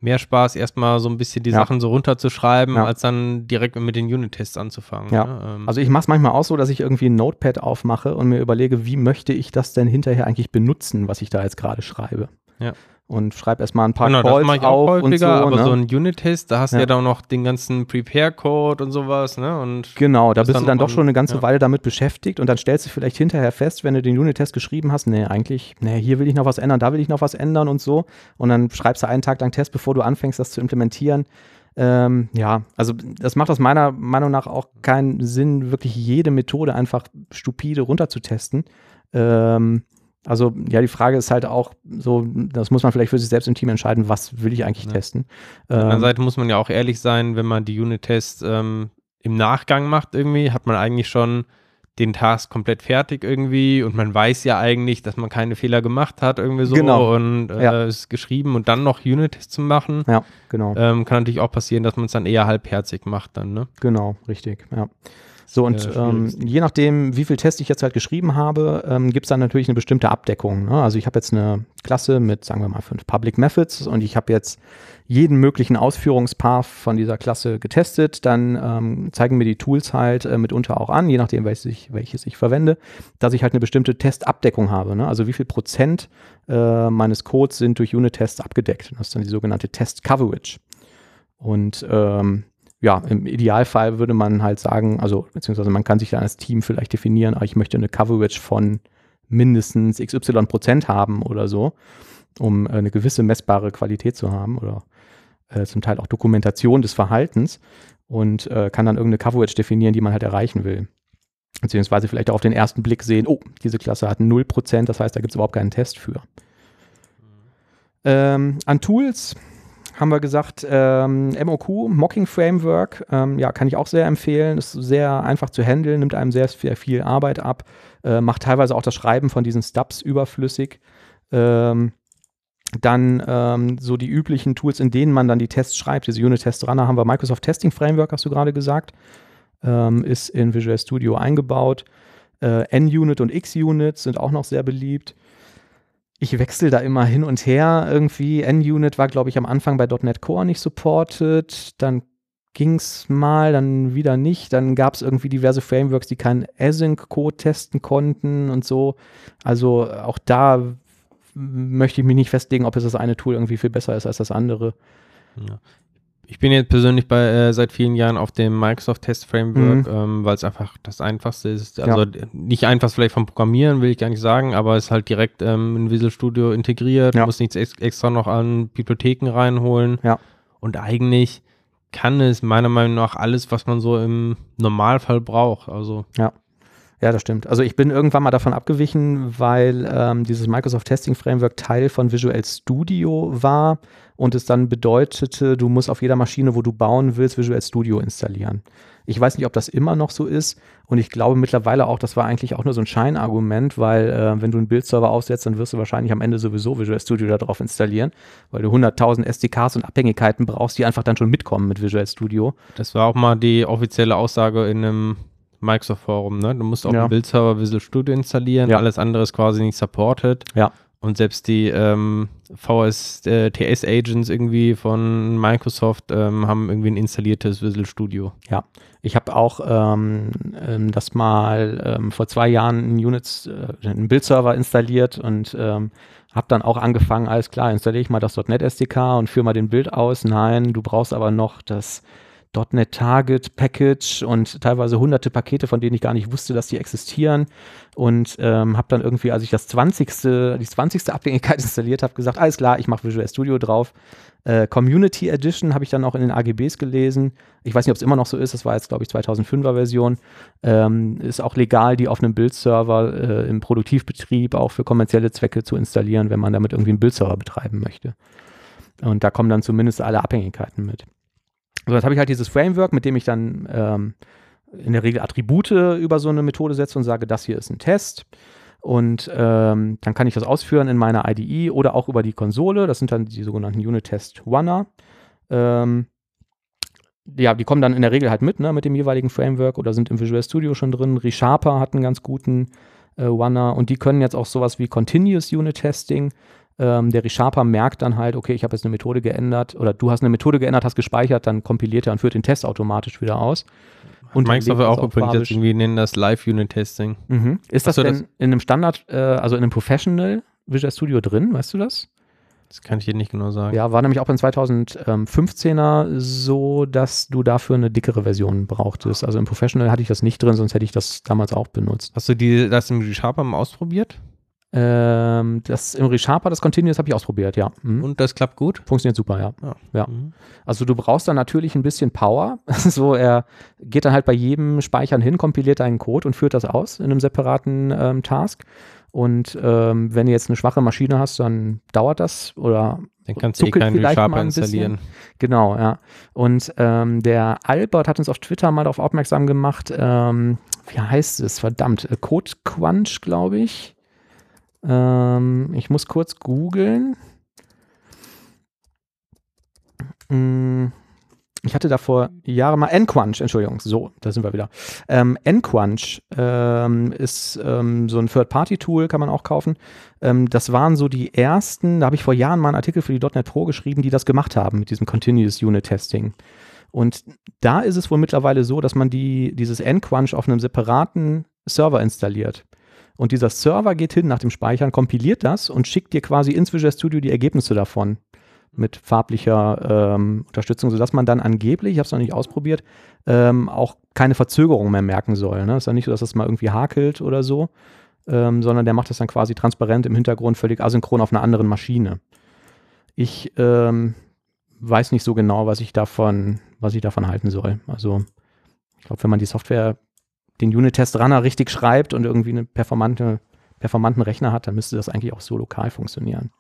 mehr Spaß, erstmal so ein bisschen die ja. Sachen so runterzuschreiben, ja. als dann direkt mit den Unit-Tests anzufangen. Ja. Ne? Ähm. Also ich mache es manchmal auch so, dass ich irgendwie ein Notepad aufmache und mir überlege, wie möchte ich das denn hinterher eigentlich benutzen, was ich da jetzt gerade schreibe. Ja und schreibe erstmal ein paar genau, Calls das ich auch häufiger, und so, aber ne? so ein Unit-Test, da hast du ja. ja dann noch den ganzen Prepare-Code und sowas, ne? Und genau, da bist du dann doch schon eine ganze ja. Weile damit beschäftigt und dann stellst du vielleicht hinterher fest, wenn du den Unit-Test geschrieben hast, nee, eigentlich, nee, hier will ich noch was ändern, da will ich noch was ändern und so. Und dann schreibst du einen Tag lang Test, bevor du anfängst, das zu implementieren. Ähm, ja, also das macht aus meiner Meinung nach auch keinen Sinn, wirklich jede Methode einfach stupide runterzutesten. Ähm, also ja, die Frage ist halt auch so, das muss man vielleicht für sich selbst im Team entscheiden, was will ich eigentlich ja. testen. Auf der anderen ähm, Seite muss man ja auch ehrlich sein, wenn man die Unit-Tests ähm, im Nachgang macht irgendwie, hat man eigentlich schon den Task komplett fertig irgendwie und man weiß ja eigentlich, dass man keine Fehler gemacht hat irgendwie so genau. und äh, ja. ist geschrieben und dann noch Unit-Tests zu machen. Ja, genau. Ähm, kann natürlich auch passieren, dass man es dann eher halbherzig macht dann, ne? Genau, richtig, ja. So, und Ja, ähm, je nachdem, wie viel Tests ich jetzt halt geschrieben habe, ähm, gibt es dann natürlich eine bestimmte Abdeckung. Ne? Also ich habe jetzt eine Klasse mit, sagen wir mal, fünf Public Methods und ich habe jetzt jeden möglichen Ausführungspath von dieser Klasse getestet. Dann ähm, zeigen mir die Tools halt äh, mitunter auch an, je nachdem, welches ich, welches ich verwende, dass ich halt eine bestimmte Testabdeckung habe. Ne? Also wie viel Prozent äh, meines Codes sind durch Unit-Tests abgedeckt. Das ist dann die sogenannte Test-Coverage. Und ähm, ja, im Idealfall würde man halt sagen, also beziehungsweise man kann sich dann als Team vielleicht definieren, ah, ich möchte eine Coverage von mindestens XY Prozent haben oder so, um äh, eine gewisse messbare Qualität zu haben oder äh, zum Teil auch Dokumentation des Verhaltens und äh, kann dann irgendeine Coverage definieren, die man halt erreichen will. Beziehungsweise vielleicht auch auf den ersten Blick sehen, oh, diese Klasse hat 0%, das heißt, da gibt es überhaupt keinen Test für. Ähm, an Tools haben wir gesagt, ähm, MOQ, Mocking Framework, ähm, ja, kann ich auch sehr empfehlen. Ist sehr einfach zu handeln, nimmt einem sehr, sehr viel Arbeit ab, äh, macht teilweise auch das Schreiben von diesen Stubs überflüssig. Ähm, dann ähm, so die üblichen Tools, in denen man dann die Tests schreibt. Diese Unit-Test Runner haben wir Microsoft Testing Framework, hast du gerade gesagt, ähm, ist in Visual Studio eingebaut. Äh, NUnit und XUnit sind auch noch sehr beliebt. Ich wechsle da immer hin und her irgendwie. NUnit war, glaube ich, am Anfang bei .NET Core nicht supported. Dann ging es mal, dann wieder nicht. Dann gab es irgendwie diverse Frameworks, die keinen Async-Code testen konnten und so. Also auch da möchte ich mich nicht festlegen, ob es das eine Tool irgendwie viel besser ist als das andere. Ja. Ich bin jetzt persönlich bei, äh, seit vielen Jahren auf dem Microsoft Test Framework, ähm, weil es einfach das einfachste ist. Also d- nicht einfach vielleicht vom Programmieren, will ich gar nicht sagen, aber es ist halt direkt ähm, in Visual Studio integriert. Ja. Du musst nichts ex extra noch an Bibliotheken reinholen. Ja. Und eigentlich kann es meiner Meinung nach alles, was man so im Normalfall braucht. Also Ja, das stimmt. Also ich bin irgendwann mal davon abgewichen, weil ähm, dieses Microsoft Testing Framework Teil von Visual Studio war und es dann bedeutete, du musst auf jeder Maschine, wo du bauen willst, Visual Studio installieren. Ich weiß nicht, ob das immer noch so ist und ich glaube mittlerweile auch, das war eigentlich auch nur so ein Scheinargument, weil äh, wenn du einen Bildserver aufsetzt, dann wirst du wahrscheinlich am Ende sowieso Visual Studio da drauf installieren, weil du 100.000 SDKs und Abhängigkeiten brauchst, die einfach dann schon mitkommen mit Visual Studio. das war auch mal die offizielle Aussage in einem Microsoft-Forum. Ne? Du musst auf Ja. dem Bildserver Visual Studio installieren, Ja. alles andere ist quasi nicht supported. Ja. Und selbst die ähm, VSTS-Agents irgendwie von Microsoft ähm, haben irgendwie ein installiertes Visual Studio. Ich habe auch ähm, ähm, das mal ähm, vor zwei Jahren einen Units, äh, einen Bildserver installiert und ähm, habe dann auch angefangen, alles klar, installiere ich mal das .NET SDK und führe mal den Bild aus. Nein, du brauchst aber noch das .NET Target Package und teilweise hunderte Pakete, von denen ich gar nicht wusste, dass die existieren. Und ähm, habe dann irgendwie, als ich das 20. die 20. Abhängigkeit installiert habe, gesagt, alles klar, ich mache Visual Studio drauf. Äh, Community Edition habe ich dann auch in den AGBs gelesen. Ich weiß nicht, ob es immer noch so ist. Das war jetzt, glaube ich, 2005er Version. Ähm, ist auch legal, die auf einem Bildserver äh, im Produktivbetrieb auch für kommerzielle Zwecke zu installieren, wenn man damit irgendwie einen Bildserver betreiben möchte. Und da kommen dann zumindest alle Abhängigkeiten mit. So, jetzt habe ich halt dieses Framework, mit dem ich dann ähm, in der Regel Attribute über so eine Methode setze und sage, das hier ist ein Test. Und ähm, dann kann ich das ausführen in meiner IDE oder auch über die Konsole. Das sind dann die sogenannten Unit-Test-Runner. Ähm, ja, die kommen dann in der Regel halt mit, ne, mit dem jeweiligen Framework oder sind im Visual Studio schon drin. ReSharper hat einen ganz guten äh, Runner und die können jetzt auch sowas wie Continuous Unit Testing. Ähm, der ReSharper merkt dann halt, okay, ich habe jetzt eine Methode geändert oder du hast eine Methode geändert, hast gespeichert, dann kompiliert er und führt den Test automatisch wieder aus. Und Microsoft das auch übrigens jetzt irgendwie nennen das Live-Unit-Testing. Mhm. Ist das Ach so, denn das- in einem Standard, äh, also in einem Professional Visual Studio drin, weißt du das? Das kann ich dir nicht genau sagen. Ja, war nämlich auch beim 2015er so, dass du dafür eine dickere Version brauchtest. Also im Professional hatte ich das nicht drin, sonst hätte ich das damals auch benutzt. Hast du die, das im ReSharper mal ausprobiert? Ähm, das im ReSharper, das Continuous habe ich ausprobiert, ja. Mhm. Und das klappt gut? Funktioniert super, ja. Ja. Mhm. Also du brauchst dann natürlich ein bisschen Power. so, er geht dann halt bei jedem Speichern hin, kompiliert einen Code und führt das aus in einem separaten ähm, Task. Und ähm, wenn du jetzt eine schwache Maschine hast, dann dauert das oder Dann kannst du eh keinen ReSharper installieren. Genau, ja. Und ähm, der Albert hat uns auf Twitter mal darauf aufmerksam gemacht, ähm, wie heißt es, verdammt, äh, Code Quanch, glaube ich. Ähm, ich muss kurz googeln. Mm, ich hatte da vor Jahren mal Nquanch, Entschuldigung, so, da sind wir wieder. Ähm, Nquanch ähm, ist ähm, so ein Third-Party-Tool, kann man auch kaufen. Ähm, das waren so die ersten, da habe ich vor Jahren mal einen Artikel für die .NET Pro geschrieben, die das gemacht haben mit diesem Continuous Unit Testing. Und da ist es wohl mittlerweile so, dass man die, dieses Nquanch auf einem separaten Server installiert. Und dieser Server geht hin nach dem Speichern, kompiliert das und schickt dir quasi ins Visual Studio die Ergebnisse davon mit farblicher ähm, Unterstützung, sodass man dann angeblich, ich habe es noch nicht ausprobiert, ähm, auch keine Verzögerung mehr merken soll. Ne? Ist ja nicht so, dass das mal irgendwie hakelt oder so, ähm, sondern der macht das dann quasi transparent im Hintergrund, völlig asynchron auf einer anderen Maschine. Ich ähm, weiß nicht so genau, was ich davon, was ich davon halten soll. Also ich glaube, wenn man die Software, den Unit-Test-Runner richtig schreibt und irgendwie einen performante, performanten Rechner hat, dann müsste das eigentlich auch so lokal funktionieren.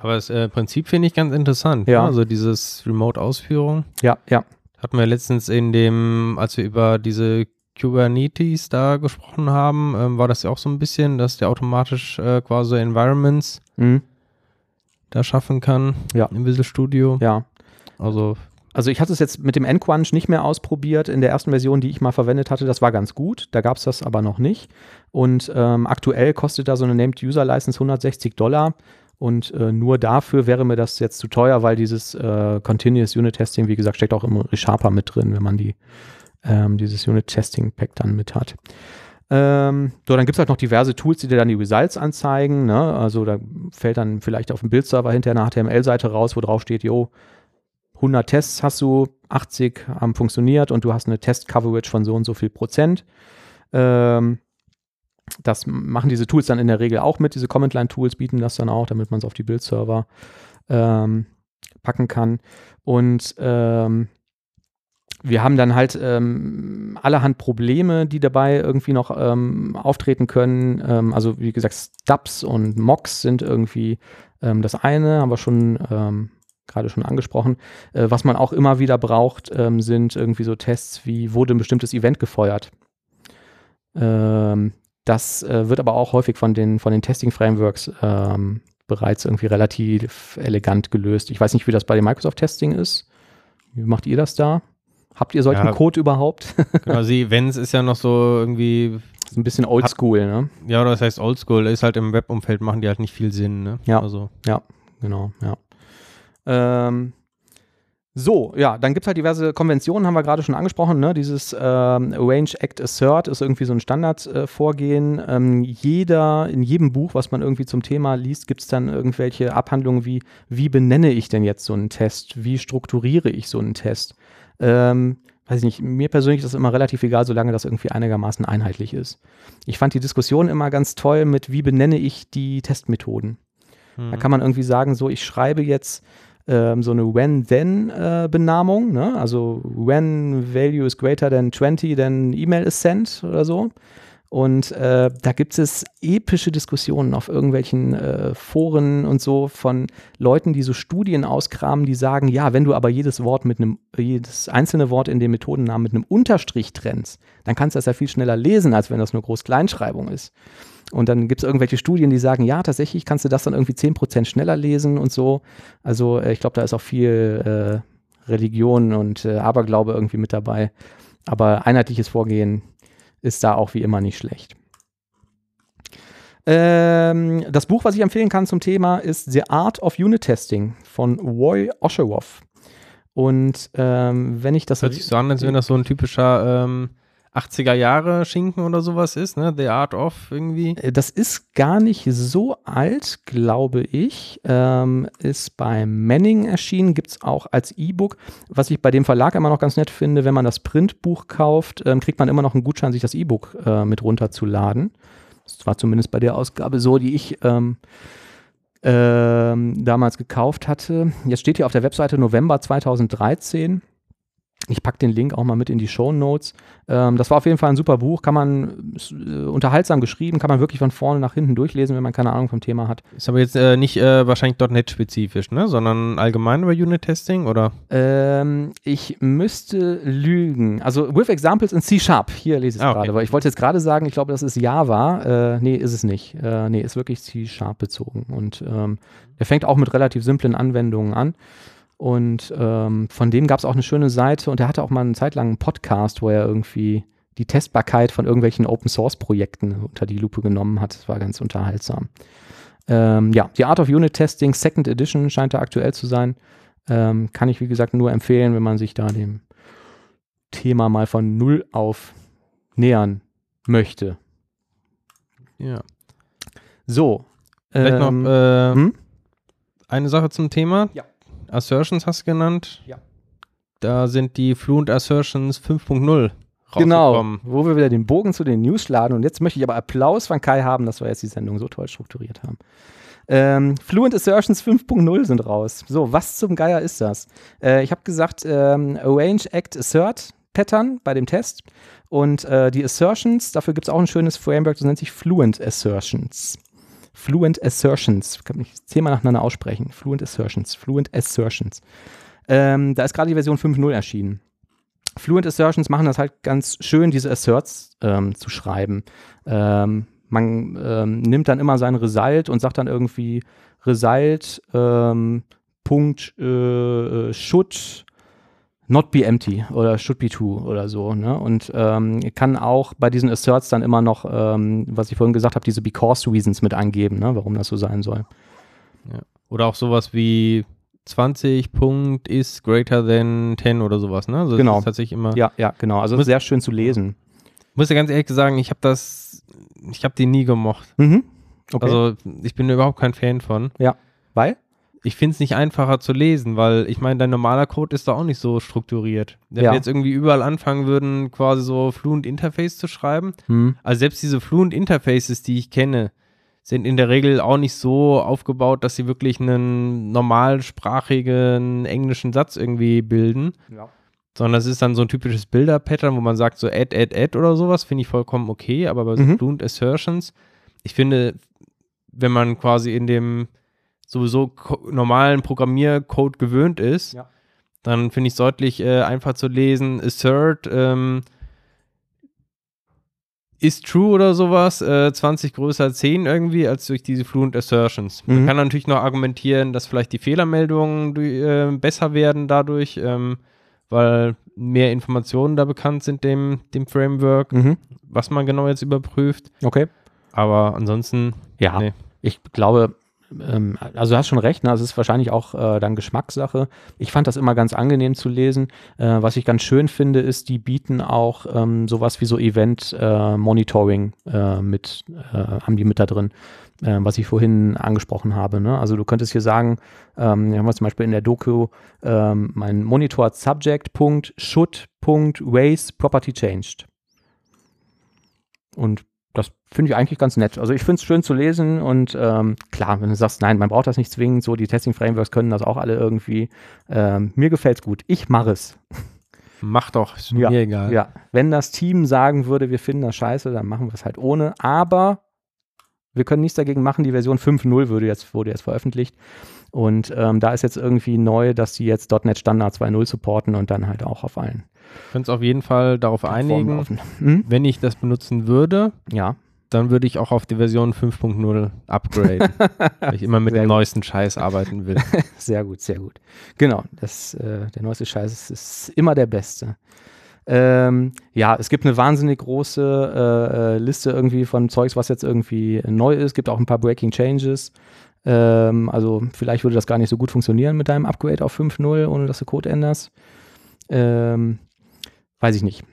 Aber das äh, Prinzip finde ich ganz interessant. Ja. Ne? Also dieses Remote-Ausführung. Ja, ja. Hatten wir letztens in dem, als wir über diese Kubernetes da gesprochen haben, ähm, war das ja auch so ein bisschen, dass der automatisch äh, quasi Environments Mhm. da schaffen kann Ja. im Visual Studio. Ja. Also Also ich hatte es jetzt mit dem Nquanch nicht mehr ausprobiert. In der ersten Version, die ich mal verwendet hatte, das war ganz gut. Da gab es das aber noch nicht. Und ähm, aktuell kostet da so eine Named User License 160 Dollar. Und äh, nur dafür wäre mir das jetzt zu teuer, weil dieses äh, Continuous Unit Testing, wie gesagt, steckt auch im ReSharper mit drin, wenn man die, ähm, dieses Unit Testing Pack dann mit hat. Ähm, so, dann gibt es halt noch diverse Tools, die dir dann die Results anzeigen. Ne? Also da fällt dann vielleicht auf dem Bildserver hinterher eine HTML-Seite raus, wo drauf steht, jo, 100 Tests hast du, 80 haben funktioniert und du hast eine Test-Coverage von so und so viel Prozent. Ähm, das machen diese Tools dann in der Regel auch mit. Diese Command-Line-Tools bieten das dann auch, damit man es auf die Bildserver ähm, packen kann. Und ähm, wir haben dann halt ähm, allerhand Probleme, die dabei irgendwie noch ähm, auftreten können. Ähm, also wie gesagt, Stubs und Mocks sind irgendwie ähm, das eine, haben wir schon gerade schon angesprochen. Äh, was man auch immer wieder braucht, ähm, sind irgendwie so Tests wie, wurde ein bestimmtes Event gefeuert. Ähm, das äh, wird aber auch häufig von den, von den Testing-Frameworks ähm, bereits irgendwie relativ elegant gelöst. Ich weiß nicht, wie das bei dem Microsoft-Testing ist. Wie macht ihr das da? Habt ihr solchen Ja. Code überhaupt? genau, die Events ist ja noch so irgendwie, ist ein bisschen oldschool, ne? ja, oder das heißt Oldschool, ist halt im Webumfeld machen die halt nicht viel Sinn, ne? Ja. Also, Genau, ja. Ähm, so, ja, dann gibt es halt diverse Konventionen, haben wir gerade schon angesprochen. Ne? Dieses ähm, Arrange, Act, Assert ist irgendwie so ein Standardvorgehen. ähm, jeder, in jedem Buch, was man irgendwie zum Thema liest, gibt es dann irgendwelche Abhandlungen wie, wie benenne ich denn jetzt so einen Test? Wie strukturiere ich so einen Test? Ähm, weiß ich nicht, mir persönlich ist das immer relativ egal, solange das irgendwie einigermaßen einheitlich ist. Ich fand die Diskussion immer ganz toll mit, wie benenne ich die Testmethoden? hm. Da kann man irgendwie sagen, so ich schreibe jetzt ähm, so eine When-Then-Benamung, ne? also when value is greater than 20, then email is sent oder so. Und äh, da gibt es epische Diskussionen auf irgendwelchen äh, Foren und so von Leuten, die so Studien auskramen, die sagen, ja, wenn du aber jedes Wort mit einem, jedes einzelne Wort in dem Methodennamen mit einem Unterstrich trennst, dann kannst du das ja viel schneller lesen, als wenn das nur Groß-Kleinschreibung ist. Und dann gibt es irgendwelche Studien, die sagen, ja, tatsächlich kannst du das dann irgendwie 10% schneller lesen und so. Also äh, ich glaube, da ist auch viel äh, Religion und äh, Aberglaube irgendwie mit dabei. Aber einheitliches Vorgehen ist da auch wie immer nicht schlecht. Ähm, das Buch, was ich empfehlen kann zum Thema, ist The Art of Unit Testing von Roy Osheroff. Und ähm, wenn ich das Das hört sich so an, als wenn das so ein typischer ähm, 80er Jahre Schinken oder sowas ist, ne? The Art of irgendwie. Äh, Das ist gar nicht so alt, glaube ich. Ähm, ist bei Manning erschienen, gibt es auch als E-Book. Was ich bei dem Verlag immer noch ganz nett finde, wenn man das Printbuch kauft, ähm, kriegt man immer noch einen Gutschein, sich das E-Book äh, mit runterzuladen. Das war zumindest bei der Ausgabe so, die ich ähm, ähm, damals gekauft hatte. Jetzt steht hier auf der Webseite November 2013. Ich packe den Link auch mal mit in die Show Notes. Ähm, das war auf jeden Fall ein super Buch, kann man äh, unterhaltsam geschrieben, kann man wirklich von vorne nach hinten durchlesen, wenn man keine Ahnung vom Thema hat. Ist aber jetzt äh, nicht äh, wahrscheinlich .NET-spezifisch, ne? Sondern allgemein über Unit-Testing oder? Ähm, ich müsste lügen. Also with examples in C Sharp. Hier lese ich es Ah, okay. gerade. Aber ich wollte jetzt gerade sagen, ich glaube, das ist Java. Äh, nee, ist es nicht. Äh, nee, ist wirklich C Sharp bezogen. Und ähm, der fängt auch mit relativ simplen Anwendungen an. Und ähm, von dem gab es auch eine schöne Seite und er hatte auch mal eine Zeit lang einen Podcast, wo er irgendwie die Testbarkeit von irgendwelchen Open Source Projekten unter die Lupe genommen hat. Das war ganz unterhaltsam. Ähm, ja, die Art of Unit Testing Second Edition scheint da aktuell zu sein. Ähm, kann ich, wie gesagt, nur empfehlen, wenn man sich da dem Thema mal von Null auf nähern möchte. Ja. So. Vielleicht ähm, noch äh, hm? eine Sache zum Thema. Ja. Assertions hast du genannt. Ja. Da sind die Fluent Assertions 5.0 Genau, rausgekommen. wo wir wieder den Bogen zu den News laden. Und jetzt möchte ich aber Applaus von Kai haben, dass wir jetzt die Sendung so toll strukturiert haben. Ähm, Fluent Assertions 5.0 sind raus. So, was zum Geier ist das? Äh, ich habe gesagt, ähm, Arrange, Act, Assert Pattern bei dem Test. Und äh, die Assertions, dafür gibt es auch ein schönes Framework, das nennt sich Fluent Assertions. Fluent Assertions. Ich kann mich zehnmal nacheinander aussprechen. Fluent Assertions. Fluent Assertions. Ähm, da ist gerade die Version 5.0 erschienen. Fluent Assertions machen das halt ganz schön, diese Asserts ähm, zu schreiben. Ähm, man ähm, nimmt dann immer sein Result und sagt dann irgendwie Result ähm, Punkt äh, should not be empty oder should be true oder so. Ne? Und ähm, kann auch bei diesen Asserts dann immer noch, ähm, was ich vorhin gesagt habe, diese Because Reasons mit angeben, ne? warum das so sein soll. Oder auch sowas wie 20 Punkt is greater than 10 oder sowas, ne? Also das Genau. ist tatsächlich immer. Ja, ja, genau. Also Muss- sehr schön zu lesen. Muss ja ganz ehrlich sagen, ich habe das, ich habe die nie gemocht. Mhm. Okay. Also ich bin überhaupt kein Fan von. Weil? Ich finde es nicht einfacher zu lesen, weil ich meine, dein normaler Code ist da auch nicht so strukturiert. Wenn Ja. wir jetzt irgendwie überall anfangen würden, quasi so Fluent Interface zu schreiben, Hm. also selbst diese Fluent Interfaces, die ich kenne, sind in der Regel auch nicht so aufgebaut, dass sie wirklich einen normalsprachigen englischen Satz irgendwie bilden, Ja. sondern es ist dann so ein typisches Bilder-Pattern, wo man sagt so add, add, add oder sowas, finde ich vollkommen okay, aber bei so Mhm. Fluent Assertions, ich finde, wenn man quasi in dem sowieso ko- normalen Programmiercode gewöhnt ist, Ja. dann finde ich es deutlich äh, einfach zu lesen, assert, ähm, ist true oder sowas, äh, 20 größer 10 irgendwie, als durch diese Fluent Assertions. Man Mhm. kann natürlich noch argumentieren, dass vielleicht die Fehlermeldungen du- äh, besser werden dadurch, ähm, weil mehr Informationen da bekannt sind dem, dem Framework, Mhm. was man genau jetzt überprüft. Okay. Aber ansonsten, Ja, Nee. ich glaube, ähm, also du hast schon recht, ne? es ist wahrscheinlich auch äh, dann Geschmackssache. Ich fand das immer ganz angenehm zu lesen. Äh, was ich ganz schön finde, ist, die bieten auch ähm, sowas wie so Event-Monitoring äh, mit, äh, haben die mit da drin, äh, was ich vorhin angesprochen habe. Ne? Also du könntest hier sagen, ähm, hier haben wir zum Beispiel in der Doku ähm, mein Monitor Subject.should.raise Property changed. Und das finde ich eigentlich ganz nett. Also ich finde es schön zu lesen und ähm, klar, wenn du sagst, nein, man braucht das nicht zwingend, so die Testing-Frameworks können das auch alle irgendwie. Ähm, mir gefällt es gut. Ich mache es. mach doch, ist Ja, mir egal. Ja, wenn das Team sagen würde, wir finden das scheiße, dann machen wir es halt ohne. Aber wir können nichts dagegen machen. Die Version 5.0 wurde jetzt, wurde jetzt veröffentlicht. Und ähm, da ist jetzt irgendwie neu, dass die jetzt .NET Standard 2.0 supporten und dann halt auch auf allen können uns auf jeden Fall darauf einigen. Hm? Wenn ich das benutzen würde, Ja, dann würde ich auch auf die Version 5.0 upgraden, weil ich immer mit Sehr dem gut. neuesten Scheiß arbeiten will. Sehr gut, sehr gut. Genau, das, äh, der neueste Scheiß ist, ist immer der beste. Ähm, ja, es gibt eine wahnsinnig große äh, äh, Liste irgendwie von Zeugs, was jetzt irgendwie neu ist. Gibt auch ein paar Breaking Changes. Ähm, also vielleicht würde das gar nicht so gut funktionieren mit deinem Upgrade auf 5.0, ohne dass du Code änderst. Ähm, weiß ich nicht.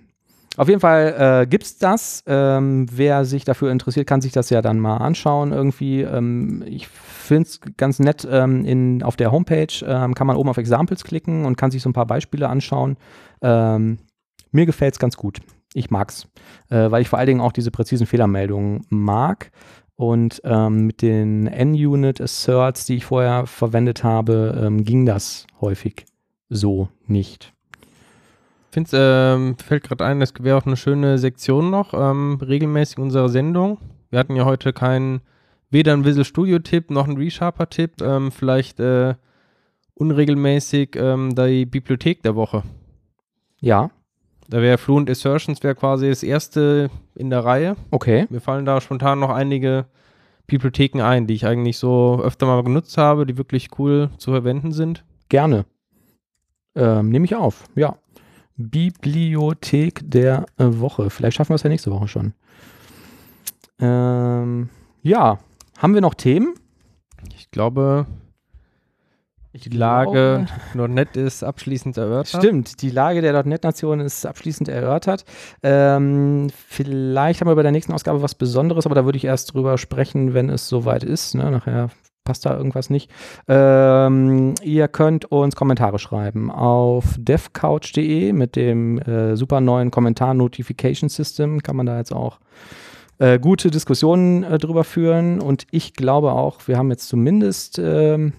Auf jeden Fall äh, gibt es das. Ähm, wer sich dafür interessiert, kann sich das ja dann mal anschauen irgendwie. Ähm, ich finde es ganz nett. Ähm, in, auf der Homepage ähm, kann man oben auf Examples klicken und kann sich so ein paar Beispiele anschauen. Ähm, mir gefällt es ganz gut. Ich mag's, äh, weil ich vor allen Dingen auch diese präzisen Fehlermeldungen mag. Und ähm, mit den N-Unit Asserts, die ich vorher verwendet habe, ähm, ging das häufig so nicht. Ich finde, ähm, fällt gerade ein, das wäre auch eine schöne Sektion noch, ähm, regelmäßig unserer Sendung. Wir hatten ja heute keinen, weder einen Visual Studio Tipp noch einen ReSharper Tipp, ähm, vielleicht äh, unregelmäßig ähm, die Bibliothek der Woche. Ja, Da wäre Fluent Assertions wäre quasi das erste in der Reihe. okay. Mir fallen da spontan noch einige Bibliotheken ein, die ich eigentlich so öfter mal genutzt habe, die wirklich cool zu verwenden sind. Gerne. Ähm, Nehme ich auf, ja. Bibliothek der äh, Woche. Vielleicht schaffen wir es ja nächste Woche schon. Ähm, ja, haben wir noch Themen? Ich glaube, die Lage .NET ist abschließend erörtert. Stimmt, die Lage der .NET-Nation ist abschließend erörtert. Ähm, vielleicht haben wir bei der nächsten Ausgabe was Besonderes, aber da würde ich erst drüber sprechen, wenn es soweit ist. Ne? Nachher passt da irgendwas nicht. Ähm, ihr könnt uns Kommentare schreiben auf devcouch.de mit dem äh, super neuen Kommentar-Notification-System. Kann man da jetzt auch äh, gute Diskussionen äh, drüber führen. Und ich glaube auch, wir haben jetzt zumindest ähm,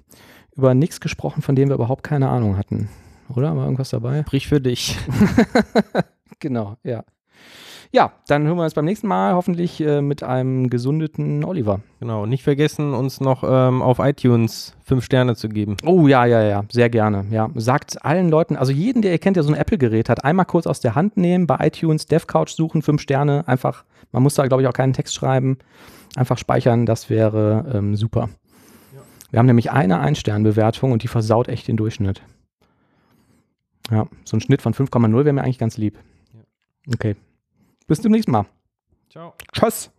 über nichts gesprochen, von dem wir überhaupt keine Ahnung hatten. Oder? War irgendwas dabei? Sprich für dich. genau, ja. Ja, dann hören wir uns beim nächsten Mal hoffentlich äh, mit einem gesundeten Oliver. Genau, nicht vergessen, uns noch ähm, auf iTunes fünf Sterne zu geben. Oh ja, ja, ja, sehr gerne. Ja, sagt allen Leuten, also jeden, der ihr kennt, der so ein Apple-Gerät hat, einmal kurz aus der Hand nehmen, bei iTunes DevCouch suchen, fünf Sterne, einfach, man muss da, glaube ich, auch keinen Text schreiben, einfach speichern, das wäre ähm, super. Wir haben nämlich eine Ein-Stern-Bewertung und die versaut echt den Durchschnitt. Ja, so ein Schnitt von 5,0 wäre mir eigentlich ganz lieb. Okay. Bis zum nächsten Mal. Ciao. Tschüss.